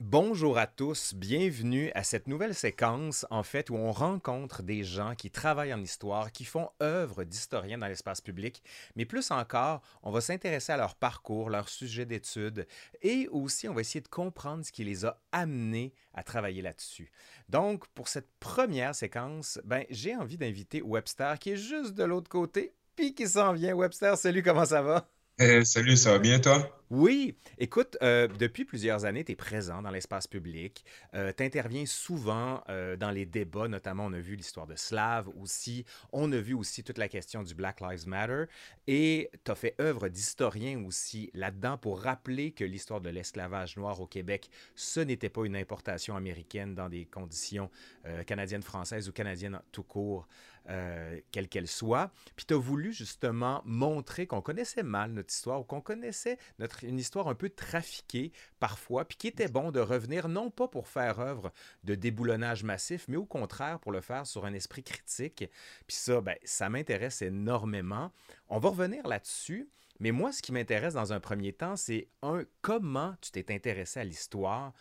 Bonjour à tous, bienvenue à cette nouvelle séquence en fait où on rencontre des gens qui travaillent en histoire, qui font œuvre d'historien dans l'espace public, mais plus encore, on va s'intéresser à leur parcours, leur sujet d'étude et aussi on va essayer de comprendre ce qui les a amenés à travailler là-dessus. Donc pour cette première séquence, ben, j'ai envie d'inviter Webster qui est juste de l'autre côté, puis qui s'en vient. Webster, salut, comment ça va? Eh, salut, ça va bien toi? Oui, écoute, euh, depuis plusieurs années, tu es présent dans l'espace public. Euh, tu interviens souvent euh, dans les débats, notamment on a vu l'histoire de Slav aussi. On a vu aussi toute la question du Black Lives Matter. Et tu as fait œuvre d'historien aussi là-dedans pour rappeler que l'histoire de l'esclavage noir au Québec, ce n'était pas une importation américaine dans des conditions canadiennes, françaises ou canadiennes tout court. Euh, quelle qu'elle soit. Puis tu as voulu justement montrer qu'on connaissait mal notre histoire ou qu'on connaissait notre, une histoire un peu trafiquée parfois, puis qu'il était bon de revenir non pas pour faire œuvre de déboulonnage massif, mais au contraire pour le faire sur un esprit critique. Puis ça, ben, ça m'intéresse énormément. On va revenir là-dessus. Mais moi, ce qui m'intéresse dans un premier temps, c'est un, comment tu t'es intéressé à l'histoire?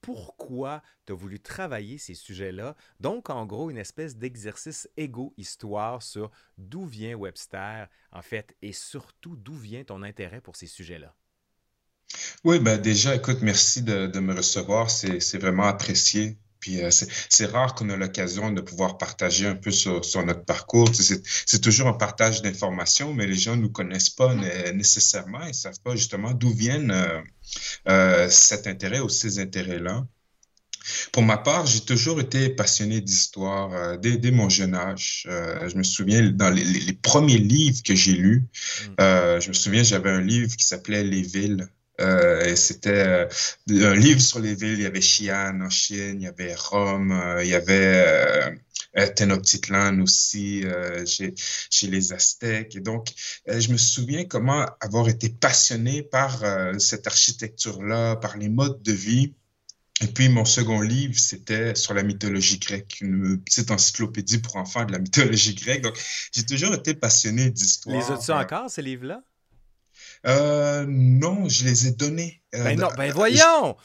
Pourquoi tu as voulu travailler ces sujets-là. Donc, en gros, une espèce d'exercice égo-histoire sur d'où vient Webster, en fait, et surtout d'où vient ton intérêt pour ces sujets-là. Oui, ben déjà, écoute, merci de, de me recevoir. C'est vraiment apprécié. Puis euh, c'est rare qu'on ait l'occasion de pouvoir partager un peu sur, sur notre parcours. C'est toujours un partage d'informations, mais les gens ne nous connaissent pas nécessairement. Ils ne savent pas justement d'où viennent euh, euh, cet intérêt ou ces intérêts-là. Pour ma part, j'ai toujours été passionné d'histoire euh, dès, dès, mon jeune âge. Euh, je me souviens, dans les, les premiers livres que j'ai lus, mm. euh, je me souviens, j'avais un livre qui s'appelait Les villes euh, c'était euh, un livre sur les villes. Il y avait Xi'an en Chine, il y avait Rome, euh, il y avait Tenochtitlan aussi chez, chez, les Aztèques. Et donc, je me souviens comment avoir été passionné par cette architecture-là, par les modes de vie. Et puis, mon second livre, c'était sur la mythologie grecque, une petite encyclopédie pour enfants de la mythologie grecque. Donc, j'ai toujours été passionné d'histoire. Les as-tu encore, ces livres-là? Euh, non, je les ai donnés. Euh, ben non, ben voyons!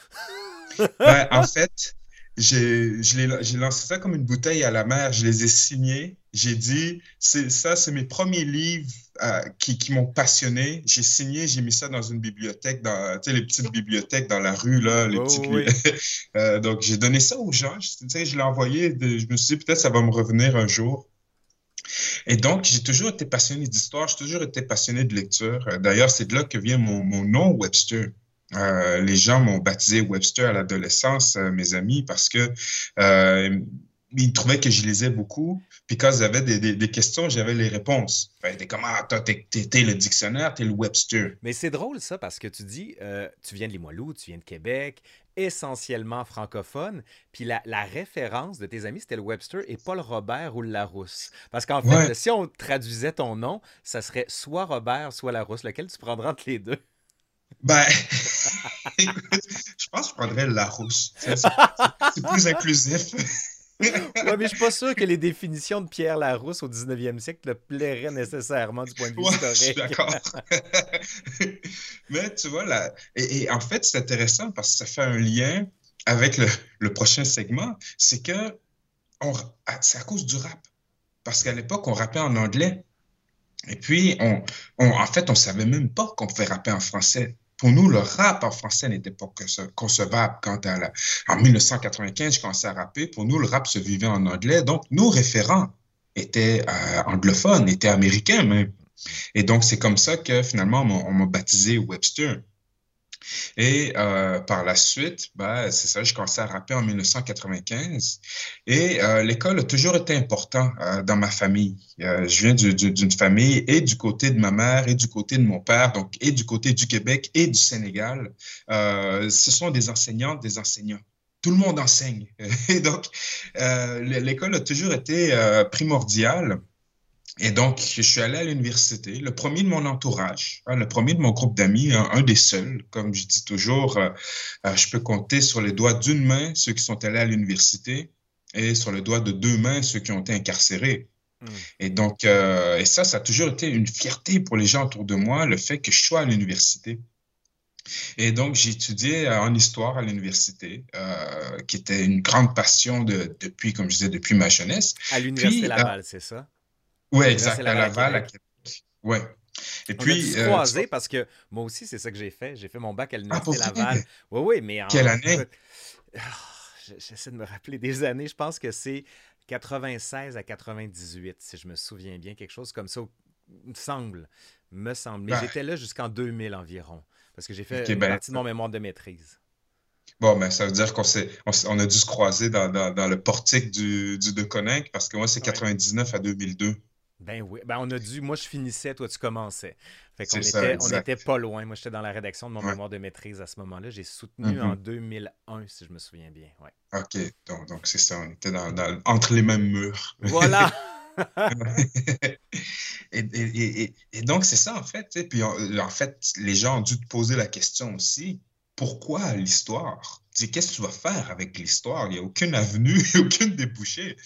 ben, en fait, j'ai lancé ça comme une bouteille à la mer. Je les ai signés. J'ai dit, ça, c'est mes premiers livres euh, qui, qui m'ont passionné. J'ai signé, j'ai mis ça dans une bibliothèque, dans les petites bibliothèques dans la rue, là, les oh, petites... euh, donc, j'ai donné ça aux gens. Je, je l'ai envoyé. je me suis dit, peut-être ça va me revenir un jour. Et donc, j'ai toujours été passionné d'histoire, j'ai toujours été passionné de lecture. Euh, d'ailleurs, c'est de là que vient mon, mon nom Webster. Euh, les gens m'ont baptisé Webster à l'adolescence, euh, mes amis, parce que ils trouvaient que je lisais beaucoup. Puis quand ils avaient des, des, des questions, j'avais les réponses. Étaient comme, ah, t'es, t'es, le dictionnaire, t'es le Webster. Mais c'est drôle ça, parce que tu dis, tu viens de Limoilou, tu viens de Québec, essentiellement francophone. Puis la, la, référence de tes amis, c'était le Webster et pas le Robert ou le Larousse. Parce qu'en fait, ouais. si on traduisait ton nom, ça serait soit Robert, soit Larousse. Lequel tu prendrais entre les deux? Ben, je pense que je prendrais Larousse. C'est plus inclusif. Ouais, mais je suis pas sûr que les définitions de Pierre Larousse au 19e siècle te plairaient nécessairement du point de vue ouais, historique. Je suis d'accord. mais tu vois, là, et, et, en fait, c'est intéressant parce que ça fait un lien avec le, le prochain segment. C'est que on, c'est à cause du rap. Parce qu'à l'époque, on rappait en anglais. Et puis, on, on, en fait, on savait même pas qu'on pouvait rapper en français. Pour nous, le rap en français n'était pas concevable. Quand à la, en 1995, je commençais à rapper, pour nous, le rap se vivait en anglais. Donc, nos référents étaient euh, anglophones, étaient américains même. Et donc, c'est comme ça que finalement, on m'a baptisé Webster. Et euh, par la suite, ben, c'est ça, je commençais à rapper en 1995. Et euh, l'école a toujours été important euh, dans ma famille. Je viens d'une famille et du côté de ma mère et du côté de mon père, donc et du côté du Québec et du Sénégal. Ce sont des enseignantes, des enseignants tout le monde enseigne. Et donc, l'école a toujours été euh, primordiale et donc, je suis allé à l'université, le premier de mon entourage, hein, le premier de mon groupe d'amis, un, un, des seuls. Comme je dis toujours, euh, euh, je peux compter sur les doigts d'une main ceux qui sont allés à l'université et sur le doigt de deux mains ceux qui ont été incarcérés. Mmh. Et donc, euh, et ça, ça a toujours été une fierté pour les gens autour de moi, le fait que je sois à l'université. Et donc, j'ai étudié en histoire à l'université, qui était une grande passion de, depuis, comme je disais, depuis ma jeunesse. À l'Université Laval, c'est ça? Oui, exact, à Laval, à Québec. Oui. Et puis. On a croisé parce que moi aussi, c'est ça que j'ai fait. J'ai fait mon bac à ah, l'Université Laval. Oui, oui, mais en. Quelle année? Ah, j'essaie de me rappeler des années. Je pense que c'est 96 à 98, si je me souviens bien, quelque chose comme ça, me semble. Me semble. Mais ben. j'étais là jusqu'en 2000 environ, parce que j'ai fait une ben, partie de mon mémoire de maîtrise. Bon, mais ben, ça veut dire qu'on on, a dû se croiser dans, le portique du, du De Coninck, parce que moi, c'est 99 à 2002. Ben oui, ben on a dû, moi je finissais, toi tu commençais. Fait qu'on était, on était pas loin. Moi j'étais dans la rédaction de mon mémoire de maîtrise à ce moment-là. J'ai soutenu en 2001, mm-hmm. si je me souviens bien. Ouais. OK, donc, donc c'est ça, on était dans, entre les mêmes murs. Voilà! et, et, donc c'est ça en fait. Puis en fait, les gens ont dû te poser la question aussi pourquoi l'histoire? Qu'est-ce que tu vas faire avec l'histoire? Il n'y a aucune avenue, aucune débouchée.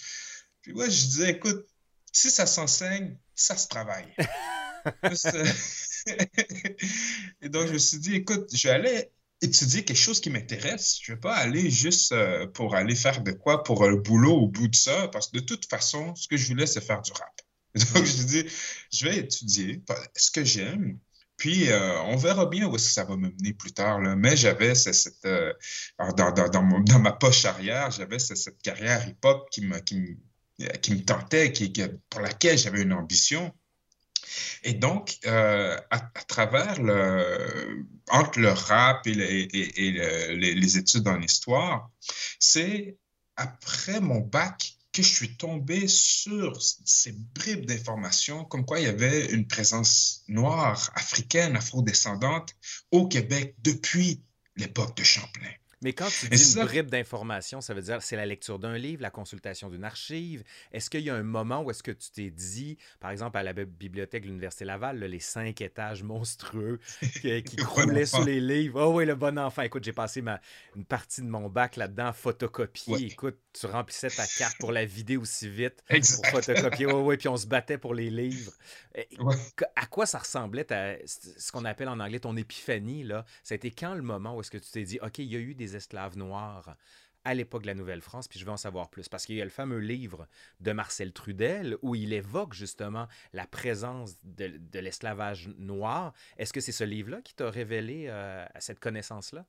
Puis moi, je disais, écoute, si ça s'enseigne, ça se travaille. et donc, je me suis dit, écoute, je vais aller étudier quelque chose qui m'intéresse. Je ne vais pas aller juste euh, pour aller faire de quoi pour le boulot au bout de ça, parce que de toute façon, ce que je voulais, c'est faire du rap. Donc, je dis, je vais étudier ce que j'aime, puis, euh, on verra bien où est-ce que ça va me mener plus tard. Là. Mais j'avais cette, euh, dans, dans, dans, ma poche arrière, j'avais cette, carrière hip-hop qui me, qui, qui me tentait, qui, pour laquelle j'avais une ambition. Et donc, euh, à, travers le, entre le rap et, les, études en histoire, c'est après mon bac que je suis tombé sur ces bribes d'informations comme quoi il y avait une présence noire, africaine, afrodescendante au Québec depuis l'époque de Champlain. Mais quand tu dis une bribe d'information, ça veut dire c'est la lecture d'un livre, la consultation d'une archive. Est-ce qu'il y a un moment où est-ce que tu t'es dit, par exemple à la bibliothèque de l'Université Laval, les cinq étages monstrueux qui, qui croulaient sous les livres? Oh oui, le bon enfant. Écoute, j'ai passé ma, une partie de mon bac là-dedans, photocopier. Écoute, tu remplissais ta carte pour la vider aussi vite pour photocopier. Oh oui, puis on se battait pour les livres. À quoi ça ressemblait ce qu'on appelle en anglais ton épiphanie? Là? Ça a été quand le moment où est-ce que tu t'es dit, OK, il y a eu des esclaves noirs à l'époque de la Nouvelle-France, puis je veux en savoir plus. Parce qu'il y a le fameux livre de Marcel Trudel où il évoque justement la présence de, l'esclavage noir. Est-ce que c'est ce livre-là qui t'a révélé euh, cette connaissance-là?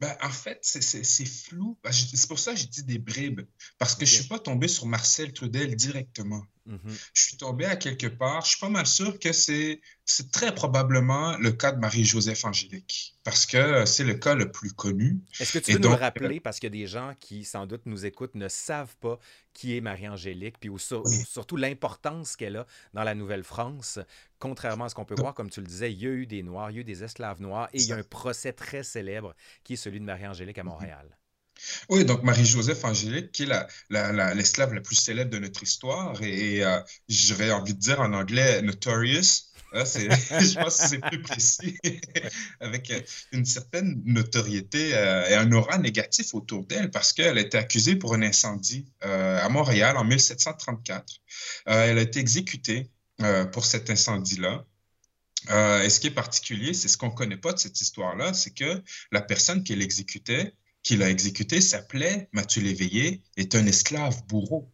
Ben, en fait, c'est flou. Ben, c'est pour ça que j'ai dit des bribes. Parce que je ne suis pas tombé sur Marcel Trudel directement. Mm-hmm. Je suis tombé à quelque part. Je suis pas mal sûr que c'est très probablement le cas de Marie-Joseph Angélique, parce que c'est le cas le plus connu. Est-ce que tu peux nous le rappeler, parce que des gens qui, sans doute, nous écoutent ne savent pas qui est Marie-Angélique, puis surtout l'importance qu'elle a dans la Nouvelle-France, contrairement à ce qu'on peut voir, comme tu le disais, il y a eu des Noirs, il y a eu des esclaves noirs, et il y a un procès très célèbre qui est celui de Marie-Angélique à mm-hmm. Montréal. Oui, donc Marie-Joseph Angélique, qui est l'esclave la, la, plus célèbre de notre histoire, et, euh, j'aurais envie de dire en anglais notorious. Hein, je pense que c'est plus précis, avec euh, une certaine notoriété euh, et un aura négatif autour d'elle parce qu'elle a été accusée pour un incendie à Montréal en 1734. elle a été exécutée pour cet incendie-là. et ce qui est particulier, c'est ce qu'on ne connaît pas de cette histoire-là, c'est que la personne qui l'exécutait qui l'a exécuté s'appelait Mathieu Léveillé, est un esclave bourreau.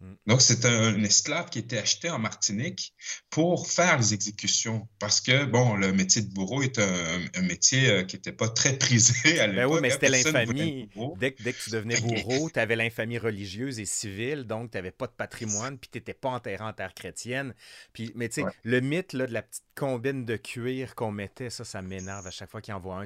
Mm. Donc, c'est un, esclave qui était acheté en Martinique pour faire les exécutions. Parce que, bon, le métier de bourreau est un, métier euh, qui n'était pas très prisé à l'époque. Ben oui, mais c'était l'infamie. Dès, dès, que tu devenais bourreau, tu avais l'infamie religieuse et civile, donc tu n'avais pas de patrimoine, puis tu n'étais pas enterré en terre chrétienne. Puis, mais tu sais, le mythe là, de la petite combine de cuir qu'on mettait, ça, ça m'énerve à chaque fois qu'il en voit un.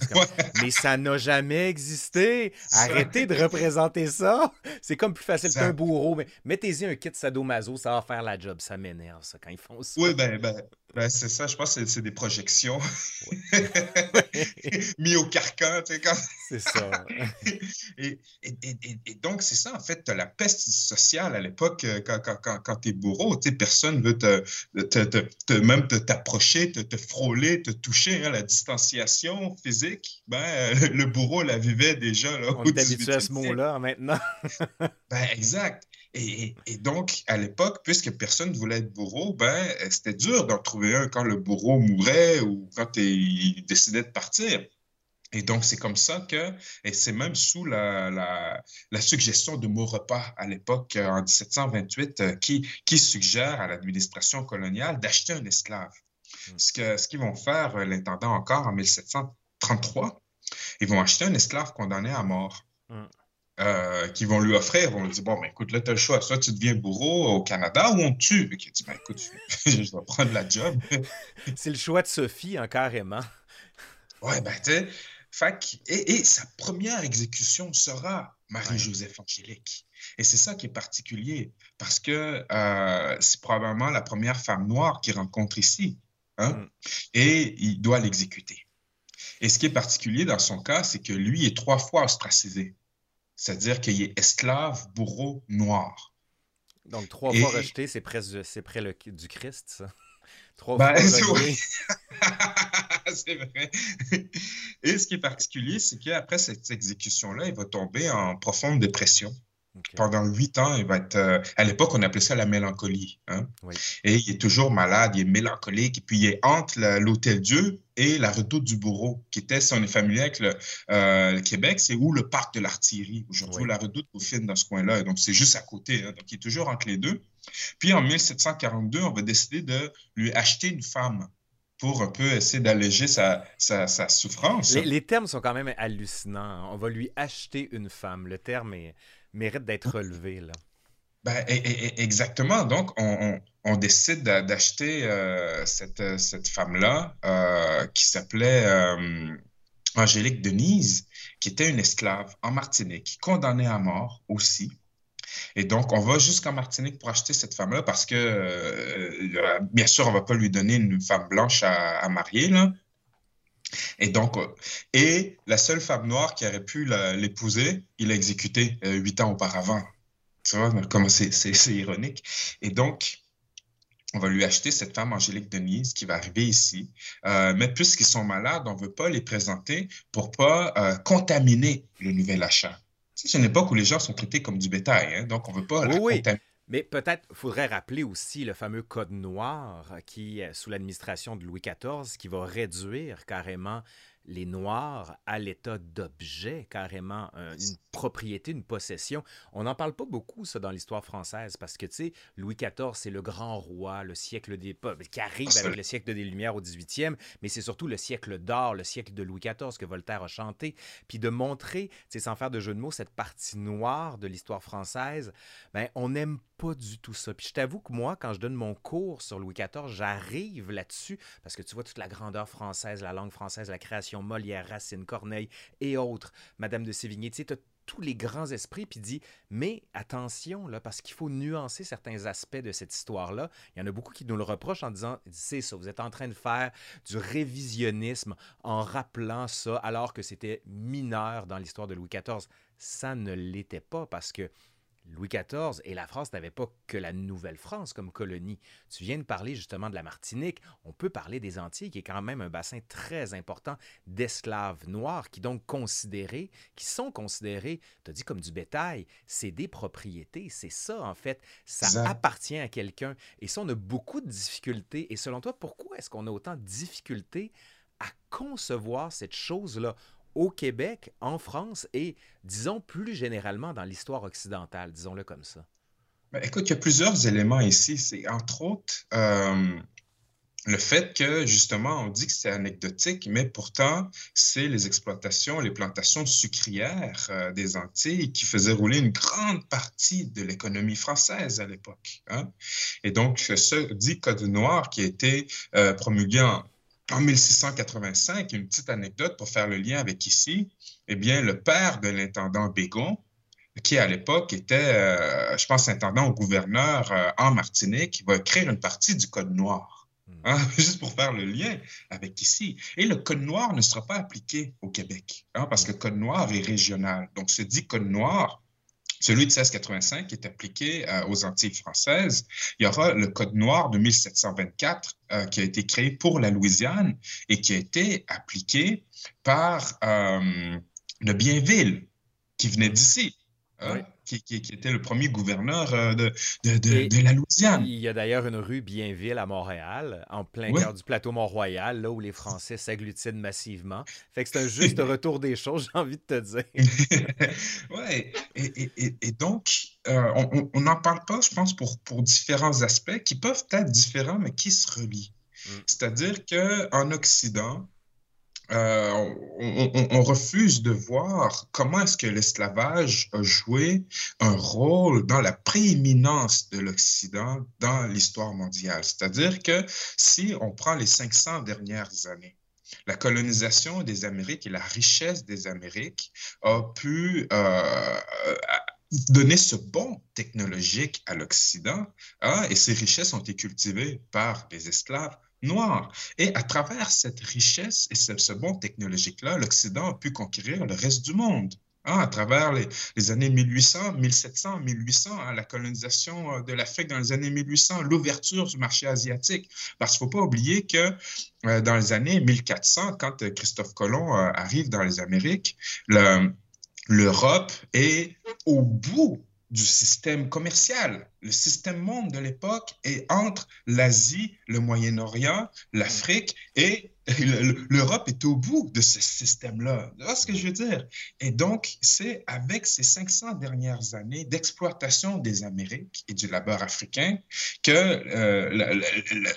mais ça n'a jamais existé. Arrêtez de représenter ça. C'est comme plus facile qu'un bourreau. Mais mettez-y un kit sadomaso, ça va faire la job. Ça m'énerve, ça, quand ils font ça. Oui, ben, ben, ben c'est ça. Je pense que c'est des projections mis au carcan, tu sais, quand... C'est ça. et, et, et, donc, c'est ça, en fait, tu as la peste sociale à l'époque euh, quand, quand, quand, tu es bourreau. Tu sais, personne veut te, te, te, même t'approcher, te, te, frôler, te toucher. Hein, la distanciation physique, ben, le bourreau la vivait déjà. Là, On est habitué à ce mot-là maintenant. ben, exact. Et, donc, à l'époque, puisque personne ne voulait être bourreau, ben, c'était dur d'en trouver un quand le bourreau mourait ou quand il décidait de partir. Et donc, c'est comme ça que, et c'est même sous la, la, suggestion de Maurepas à l'époque, en 1728, qui, qui suggère à l'administration coloniale d'acheter un esclave. Hmm. Ce qu'ils ce qu'ils vont faire, l'intendant encore en 1733, ils vont acheter un esclave condamné à mort. Hmm. Euh, qui vont lui offrir, vont lui dire Bon, ben, écoute, là, tu as le choix. Soit tu deviens bourreau au Canada ou on te tue. il dit ben, écoute, je vais prendre la job. C'est le choix de Sophie, hein, carrément. Ouais, ben, tu sais. Et, et, sa première exécution sera Marie-Joseph Angélique. Et c'est ça qui est particulier, parce que euh, c'est probablement la première femme noire qu'il rencontre ici. Hein? Mm. Et il doit l'exécuter. Et ce qui est particulier dans son cas, c'est que lui est trois fois ostracisé. C'est-à-dire qu'il est esclave, bourreau, noir. Donc, trois fois rejeté, c'est près, c'est près le, du Christ, ça. Trois ben, fois c'est vrai. Et ce qui est particulier, c'est qu'après cette exécution-là, il va tomber en profonde dépression. Pendant huit ans, il va être. Euh, à l'époque, on appelait ça la mélancolie. Hein? Et il est toujours malade, il est mélancolique, et puis il est entre l'Hôtel Dieu et la redoute du Bourreau, qui était, si on est familier avec le, euh, Québec, c'est où le parc de l'artillerie. Aujourd'hui, la redoute au dans ce coin-là. Donc, c'est juste à côté. Hein? Donc, il est toujours entre les deux. Puis, en 1742, on va décider de lui acheter une femme pour un peu essayer d'alléger sa, sa, souffrance. Les, les, termes sont quand même hallucinants. On va lui acheter une femme. Le terme est, mérite d'être relevé. Là. Ben, exactement. Donc, on, décide d'acheter euh, cette, cette femme-là euh, qui s'appelait euh, Angélique Denise, qui était une esclave en Martinique, condamnée à mort aussi. Et donc, on va jusqu'en Martinique pour acheter cette femme-là parce que, bien sûr, on ne va pas lui donner une femme blanche à, à marier, là, et donc, euh, et la seule femme noire qui aurait pu l'épouser, il l'a exécutée euh, huit ans auparavant. Tu vois comment c'est ironique. Et donc, on va lui acheter cette femme Angélique Denise qui va arriver ici. Euh, mais puisqu'ils sont malades, on ne veut pas les présenter pour pas contaminer le nouvel achat. C'est une époque où les gens sont traités comme du bétail, hein, donc on ne veut pas oui, contaminer. Mais peut-être faudrait rappeler aussi le fameux Code noir qui, sous l'administration de Louis XIV, qui va réduire carrément les Noirs à l'état d'objet, carrément, une propriété, une possession. On n'en parle pas beaucoup, ça, dans l'histoire française, parce que, tu sais, Louis XIV, c'est le grand roi, le siècle des... qui arrive avec le siècle des Lumières au 18e, mais c'est surtout le siècle d'or, le siècle de Louis XIV que Voltaire a chanté. Puis de montrer, tu sans faire de jeu de mots, cette partie noire de l'histoire française, ben, on n'aime pas du tout ça. Puis je t'avoue que moi, quand je donne mon cours sur Louis XIV, j'arrive là-dessus, parce que tu vois toute la grandeur française, la langue française, la création Molière, Racine, Corneille et autres, Madame de Sévigné, tu sais, tous les grands esprits, puis dit Mais attention, là, parce qu'il faut nuancer certains aspects de cette histoire-là. Il y en a beaucoup qui nous le reprochent en disant C'est ça, vous êtes en train de faire du révisionnisme en rappelant ça alors que c'était mineur dans l'histoire de Louis XIV. Ça ne l'était pas parce que Louis XIV et la France n'avaient pas que la Nouvelle-France comme colonie. Tu viens de parler justement de la Martinique. On peut parler des Antilles, qui est quand même un bassin très important d'esclaves noirs, qui donc considérés, qui sont considérés, tu as dit comme du bétail, c'est des propriétés. C'est ça, en fait. Ça appartient à quelqu'un. Et ça, on a beaucoup de difficultés. Et selon toi, pourquoi est-ce qu'on a autant de difficultés à concevoir cette chose-là? Au Québec, en France et, disons, plus généralement dans l'histoire occidentale, disons-le comme ça? Ben, écoute, il y a plusieurs éléments ici. C'est entre autres euh, le fait que, justement, on dit que c'est anecdotique, mais pourtant, c'est les exploitations, les plantations sucrières euh, des Antilles qui faisaient rouler une grande partie de l'économie française à l'époque. Hein. Et donc, ce dit Code noir qui a été euh, promulgué en en 1685, une petite anecdote pour faire le lien avec ici, eh bien, le père de l'intendant Bégon, qui à l'époque était, euh, je pense, intendant au gouverneur euh, en Martinique, va écrire une partie du Code noir. Hmm. Hein, juste pour faire le lien avec ici. Et le Code noir ne sera pas appliqué au Québec, hein, parce que le Code noir est régional. Donc, ce dit Code noir celui de 1685 est appliqué euh, aux Antilles françaises. Il y aura le Code noir de 1724 euh, qui a été créé pour la Louisiane et qui a été appliqué par euh, le Bienville qui venait d'ici. Hein. Qui, était le premier gouverneur euh, de, de, la Louisiane. Il y a d'ailleurs une rue Bienville à Montréal, en plein cœur du plateau Mont-Royal, là où les Français s'agglutinent massivement. Fait que c'est un juste retour des choses, j'ai envie de te dire. oui, et, donc, euh, on n'en parle pas, je pense, pour, pour différents aspects qui peuvent être différents, mais qui se relient. Mm. C'est-à-dire qu'en Occident, euh, on, refuse de voir comment est-ce que l'esclavage a joué un rôle dans la prééminence de l'Occident dans l'histoire mondiale. C'est-à-dire que si on prend les 500 dernières années, la colonisation des Amériques et la richesse des Amériques a pu euh, donner ce bon technologique à l'Occident, hein, et ces richesses ont été cultivées par les esclaves noirs. Et à travers cette richesse et ce, bon technologique-là, l'Occident a pu conquérir le reste du monde. Hein, à travers les, années 1800, 1700, 1800, la colonisation euh, de l'Afrique dans les années 1800, l'ouverture du marché asiatique. Parce qu'il ne faut pas oublier que euh, dans les années 1400, quand euh, Christophe Colomb arrive dans les Amériques, l'Europe est au bout du système commercial. Le système monde de l'époque est entre l'Asie, le Moyen-Orient, l'Afrique et l'Europe est au bout de ce système-là. C'est ce que je veux dire? Et donc, c'est avec ces 500 dernières années d'exploitation des Amériques et du labeur africain que euh,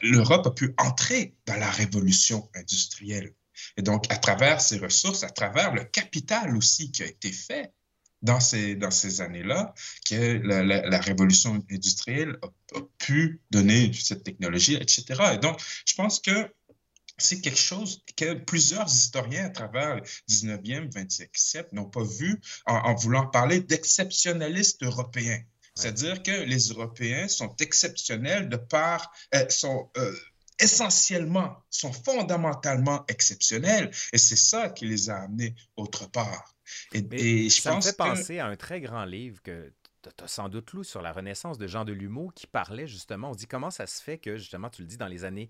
l'Europe a pu entrer dans la révolution industrielle. Et donc, à travers ces ressources, à travers le capital aussi qui a été fait dans ces, dans ces années-là que la, révolution industrielle a, pu donner cette technologie, etc. Et donc, je pense que c'est quelque chose que plusieurs historiens à travers le 19e, 20e siècle n'ont pas vu en, voulant parler d'exceptionnalistes européens. C'est-à-dire que les Européens sont exceptionnels de par, euh, sont euh, essentiellement, sont fondamentalement exceptionnels, et c'est ça qui les a amenés autre part. Et, je ça me fait penser à un très grand livre que tu as sans doute lu sur la Renaissance de Jean Delumeau qui parlait justement, on dit comment ça se fait que justement, tu le dis, dans les années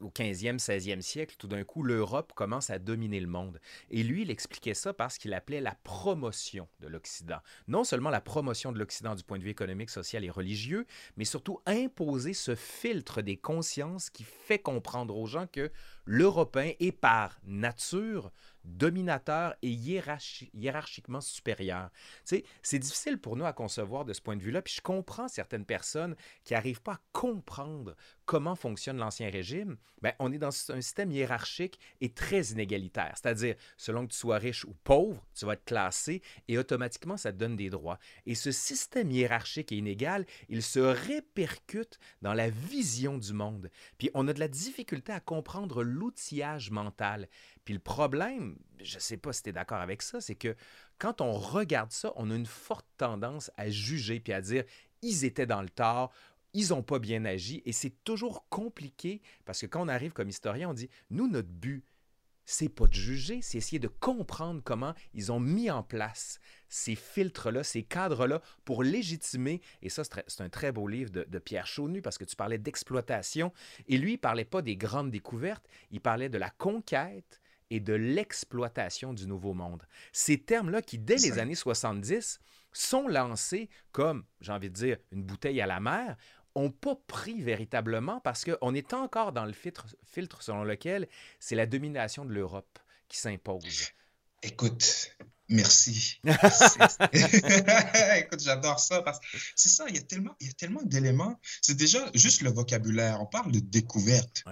au 15e, 16e siècle, tout d'un coup, l'Europe commence à dominer le monde. Et lui, il expliquait ça parce qu'il appelait la promotion de l'Occident. Non seulement la promotion de l'Occident du point de vue économique, social et religieux, mais surtout imposer ce filtre des consciences qui fait comprendre aux gens que l'Européen est par nature dominateur et hiérarchiquement supérieur. c'est difficile pour nous à concevoir de ce point de vue-là, puis je comprends certaines personnes qui n'arrivent pas à comprendre comment fonctionne l'Ancien Régime. Bien, on est dans un système hiérarchique et très inégalitaire, c'est-à-dire selon que tu sois riche ou pauvre, tu vas être classé et automatiquement ça te donne des droits. Et ce système hiérarchique et inégal, il se répercute dans la vision du monde. Puis on a de la difficulté à comprendre l'outillage mental. Puis le problème, je ne sais pas si tu es d'accord avec ça, c'est que quand on regarde ça, on a une forte tendance à juger puis à dire ils étaient dans le tort, ils n'ont pas bien agi et c'est toujours compliqué parce que quand on arrive comme historien, on dit nous, notre but, c'est pas de juger, c'est essayer de comprendre comment ils ont mis en place ces filtres-là, ces cadres-là pour légitimer, et ça c'est un très beau livre de, Pierre Chaunu parce que tu parlais d'exploitation, et lui il parlait pas des grandes découvertes, il parlait de la conquête, et de l'exploitation du Nouveau Monde. Ces termes-là qui, dès les années 70, sont lancés comme, j'ai envie de dire, une bouteille à la mer, n'ont pas pris véritablement parce qu'on est encore dans le filtre, filtre selon lequel c'est la domination de l'Europe qui s'impose. Écoute, merci. Écoute, j'adore ça parce que c'est ça, il y a tellement, il y a tellement d'éléments. C'est déjà juste le vocabulaire. On parle de découverte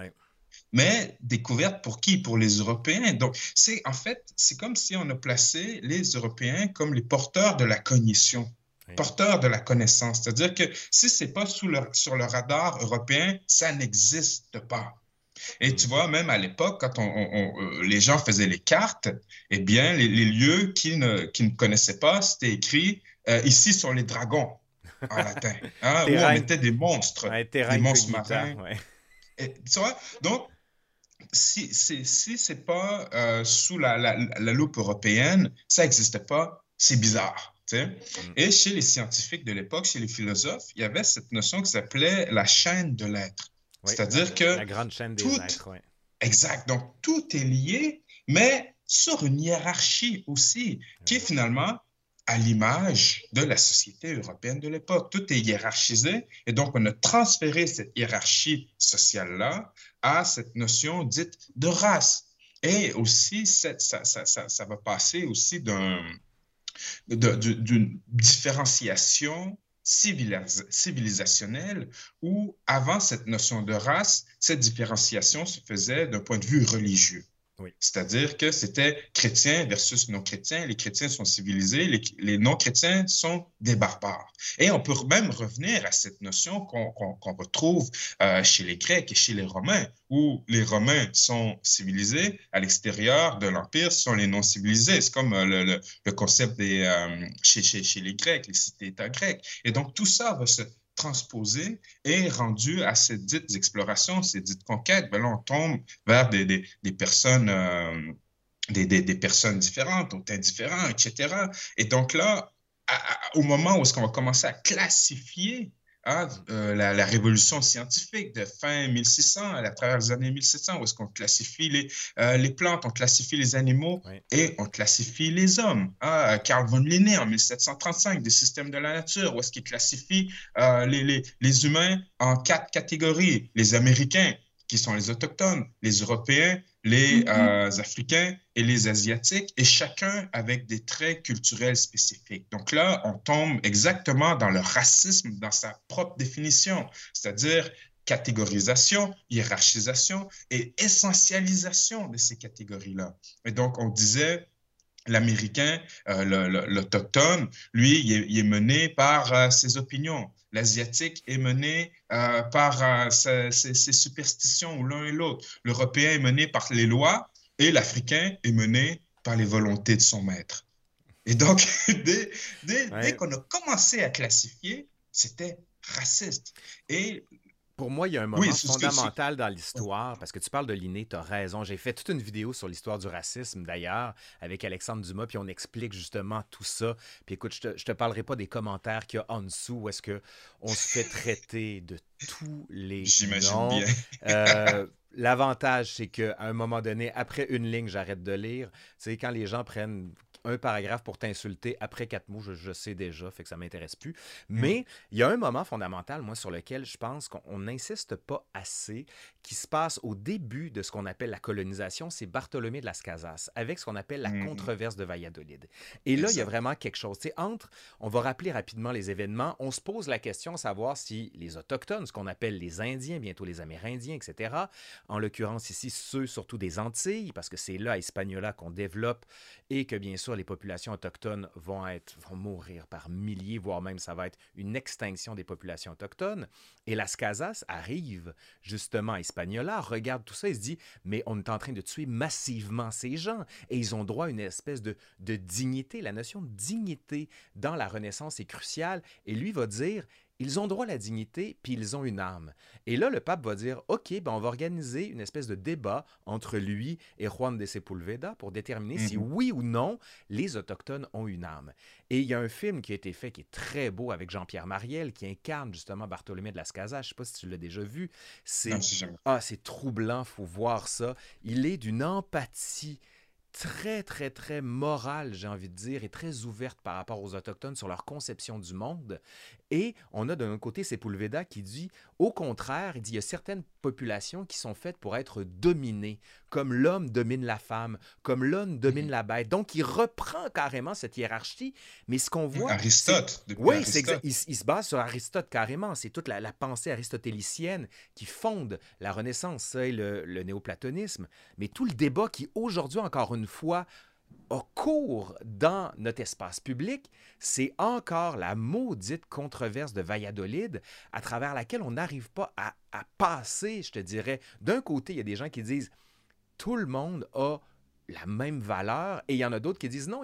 mais découverte pour qui? Pour les Européens. Donc, c'est en fait, c'est comme si on a placé les Européens comme les porteurs de la cognition, porteurs de la connaissance. C'est-à-dire que si c'est pas sous sur le radar européen, ça n'existe pas. Et tu vois, même à l'époque, quand on, euh, les gens faisaient les cartes, eh bien, les, lieux qu'ils ne, qui ne connaissaient pas, c'était écrit euh, ici sont les dragons en latin. Hein, où on mettait des monstres, des monstres marins. Et, tu vois, donc, si si c'est pas euh, sous la, la, loupe européenne, ça n'existe pas, c'est bizarre. Mm. Et chez les scientifiques de l'époque, chez les philosophes, il y avait cette notion qui s'appelait la chaîne de l'être. C'est-à-dire que... La grande chaîne des êtres, oui. Exact. Donc, tout est lié, mais sur une hiérarchie aussi, qui est finalement à l'image de la société européenne de l'époque. Tout est hiérarchisé et donc on a transféré cette hiérarchie sociale-là à cette notion dite de race. Et aussi, ça, ça, ça, va passer aussi d'une différenciation civilisationnelle où avant cette notion de race, cette différenciation se faisait d'un point de vue religieux. C'est-à-dire que c'était chrétien versus non-chrétien. Les chrétiens sont civilisés, les, non-chrétiens sont des barbares. Et on peut même revenir à cette notion qu'on retrouve euh, chez les Grecs et chez les Romains, où les Romains sont civilisés, à l'extérieur de l'Empire sont les non-civilisés. C'est comme euh, le, concept des, euh, chez, chez, chez, les Grecs, les cités-États grecs. Et donc tout ça va se transposé et rendu à ces dites explorations, ces dites conquêtes, ben là, on tombe vers des, des, des personnes, euh, des, des, personnes différentes, au différents, etc. Et donc là, au moment où est-ce qu'on va commencer à classifier ah, euh, la, révolution scientifique de fin 1600 à travers les années 1700, où est-ce qu'on classifie les, euh, les plantes, on classifie les animaux et on classifie les hommes. Ah, Carl von Linné en 1735, des systèmes de la nature, où est-ce qu'il classifie euh, les, les, les humains en quatre catégories. Les Américains, qui sont les autochtones, les Européens, les mm-hmm. Africains et les Asiatiques, et chacun avec des traits culturels spécifiques. Donc là, on tombe exactement dans le racisme dans sa propre définition, c'est-à-dire catégorisation, hiérarchisation et essentialisation de ces catégories-là. Et donc, on disait, l'Américain, euh, l'Autochtone, lui, il est, mené par euh, ses opinions. L'Asiatique est mené euh, par ses, ses, superstitions ou l'un et l'autre. L'Européen est mené par les lois et l'Africain est mené par les volontés de son maître. Et donc, dès, dès, qu'on a commencé à classifier, c'était raciste. Et pour moi, il y a un moment fondamental dans l'histoire, parce que tu parles de l'inné, tu as raison. J'ai fait toute une vidéo sur l'histoire du racisme, d'ailleurs, avec Alexandre Dumas, puis on explique justement tout ça. Puis écoute, je te, te parlerai pas des commentaires qu'il y a en dessous, où est-ce qu'on se fait traiter de tous les J'imagine bien. Euh, l'avantage, c'est qu'à un moment donné, après une ligne, j'arrête de lire. Tu sais, quand les gens prennent un paragraphe pour t'insulter après quatre mots, je, sais déjà, fait que ça m'intéresse plus. Mm. Mais il y a un moment fondamental, moi, sur lequel je pense qu'on n'insiste pas assez, qui se passe au début de ce qu'on appelle la colonisation, c'est Bartholomé de las Casas, avec ce qu'on appelle la mm. controverse de Valladolid. Et là, il y a vraiment quelque chose. Sais, entre, on va rappeler rapidement les événements, on se pose la question à savoir si les Autochtones, ce qu'on appelle les Indiens, bientôt les Amérindiens, etc., en l'occurrence ici, ceux surtout des Antilles, parce que c'est là, à Hispaniola, qu'on développe et que bien sûr les populations autochtones vont, être, vont mourir par milliers, voire même ça va être une extinction des populations autochtones. Et Las Casas arrive justement à Hispaniola, regarde tout ça et se dit, mais on est en train de tuer massivement ces gens et ils ont droit à une espèce de, de dignité. La notion de dignité dans la Renaissance est cruciale et lui va dire, ils ont droit à la dignité, puis ils ont une âme. Et là, le pape va dire, OK, ben on va organiser une espèce de débat entre lui et Juan de Sepulveda pour déterminer si mhm. oui ou non les Autochtones ont une âme. Et il y a un film qui a été fait qui est très beau avec Jean-Pierre Mariel qui incarne justement Bartholomé de Las Casas. Je ne sais pas si tu l'as déjà vu. C'est ah, c'est troublant, faut voir ça. Il est d'une empathie très, très, très morale, j'ai envie de dire, et très ouverte par rapport aux Autochtones sur leur conception du monde. Et on a d'un côté Sepulveda qui dit, au contraire, il dit, il y a certaines populations qui sont faites pour être dominées, comme l'homme domine la femme, comme l'homme domine mhm. la bête. Donc, il reprend carrément cette hiérarchie, mais ce qu'on voit... Aristote. Oui, c'est exact. Il, se base sur Aristote carrément. C'est toute la, pensée aristotélicienne qui fonde la Renaissance, et le, le néoplatonisme. Mais tout le débat qui, aujourd'hui, encore une fois, au cours dans notre espace public, c'est encore la maudite controverse de Valladolid à travers laquelle on n'arrive pas à, passer, je te dirais. D'un côté, il y a des gens qui disent tout le monde a la même valeur et il y en a d'autres qui disent non,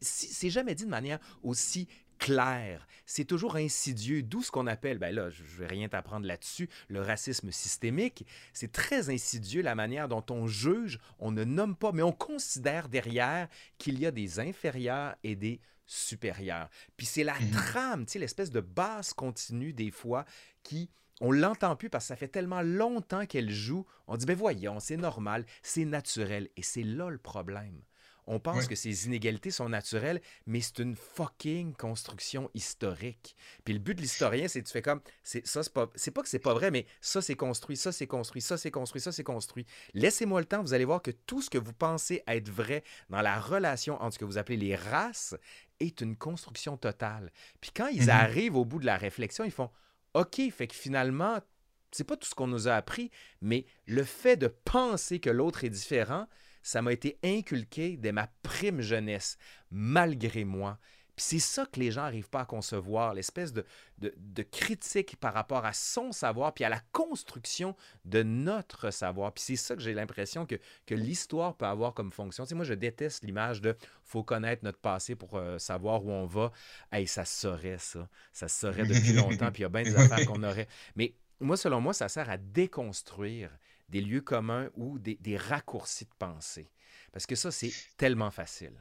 c'est jamais dit de manière aussi clair. C'est toujours insidieux, d'où ce qu'on appelle, ben là, je vais rien t'apprendre là-dessus, le racisme systémique. C'est très insidieux la manière dont on juge, on ne nomme pas, mais on considère derrière qu'il y a des inférieurs et des supérieurs. Puis c'est la mhm. trame, tu sais, l'espèce de base continue des fois qui on l'entend plus parce que ça fait tellement longtemps qu'elle joue. On dit, ben voyons, c'est normal, c'est naturel. Et c'est là le problème on pense que ces inégalités sont naturelles, mais c'est une fucking construction historique. Puis le but de l'historien, c'est tu fais comme, c'est ça, c'est pas, c'est pas que c'est pas vrai, mais ça c'est construit, ça c'est construit, ça c'est construit, ça c'est construit. Laissez-moi le temps, vous allez voir que tout ce que vous pensez être vrai dans la relation entre ce que vous appelez les races est une construction totale. Puis quand ils mm-hmm. arrivent au bout de la réflexion, ils font, OK, fait que finalement, c'est pas tout ce qu'on nous a appris, mais le fait de penser que l'autre est différent, ça m'a été inculqué dès ma prime jeunesse, malgré moi. Puis c'est ça que les gens n'arrivent pas à concevoir, l'espèce de, de, critique par rapport à son savoir, puis à la construction de notre savoir. Puis c'est ça que j'ai l'impression que, que l'histoire peut avoir comme fonction. Tu sais, moi, je déteste l'image de faut connaître notre passé pour euh, savoir où on va. Hey, ça serait ça. Ça serait depuis longtemps, puis il y a bien des affaires qu'on aurait. Mais moi, selon moi, ça sert à déconstruire des lieux communs ou des, raccourcis de pensée. Parce que ça, c'est tellement facile.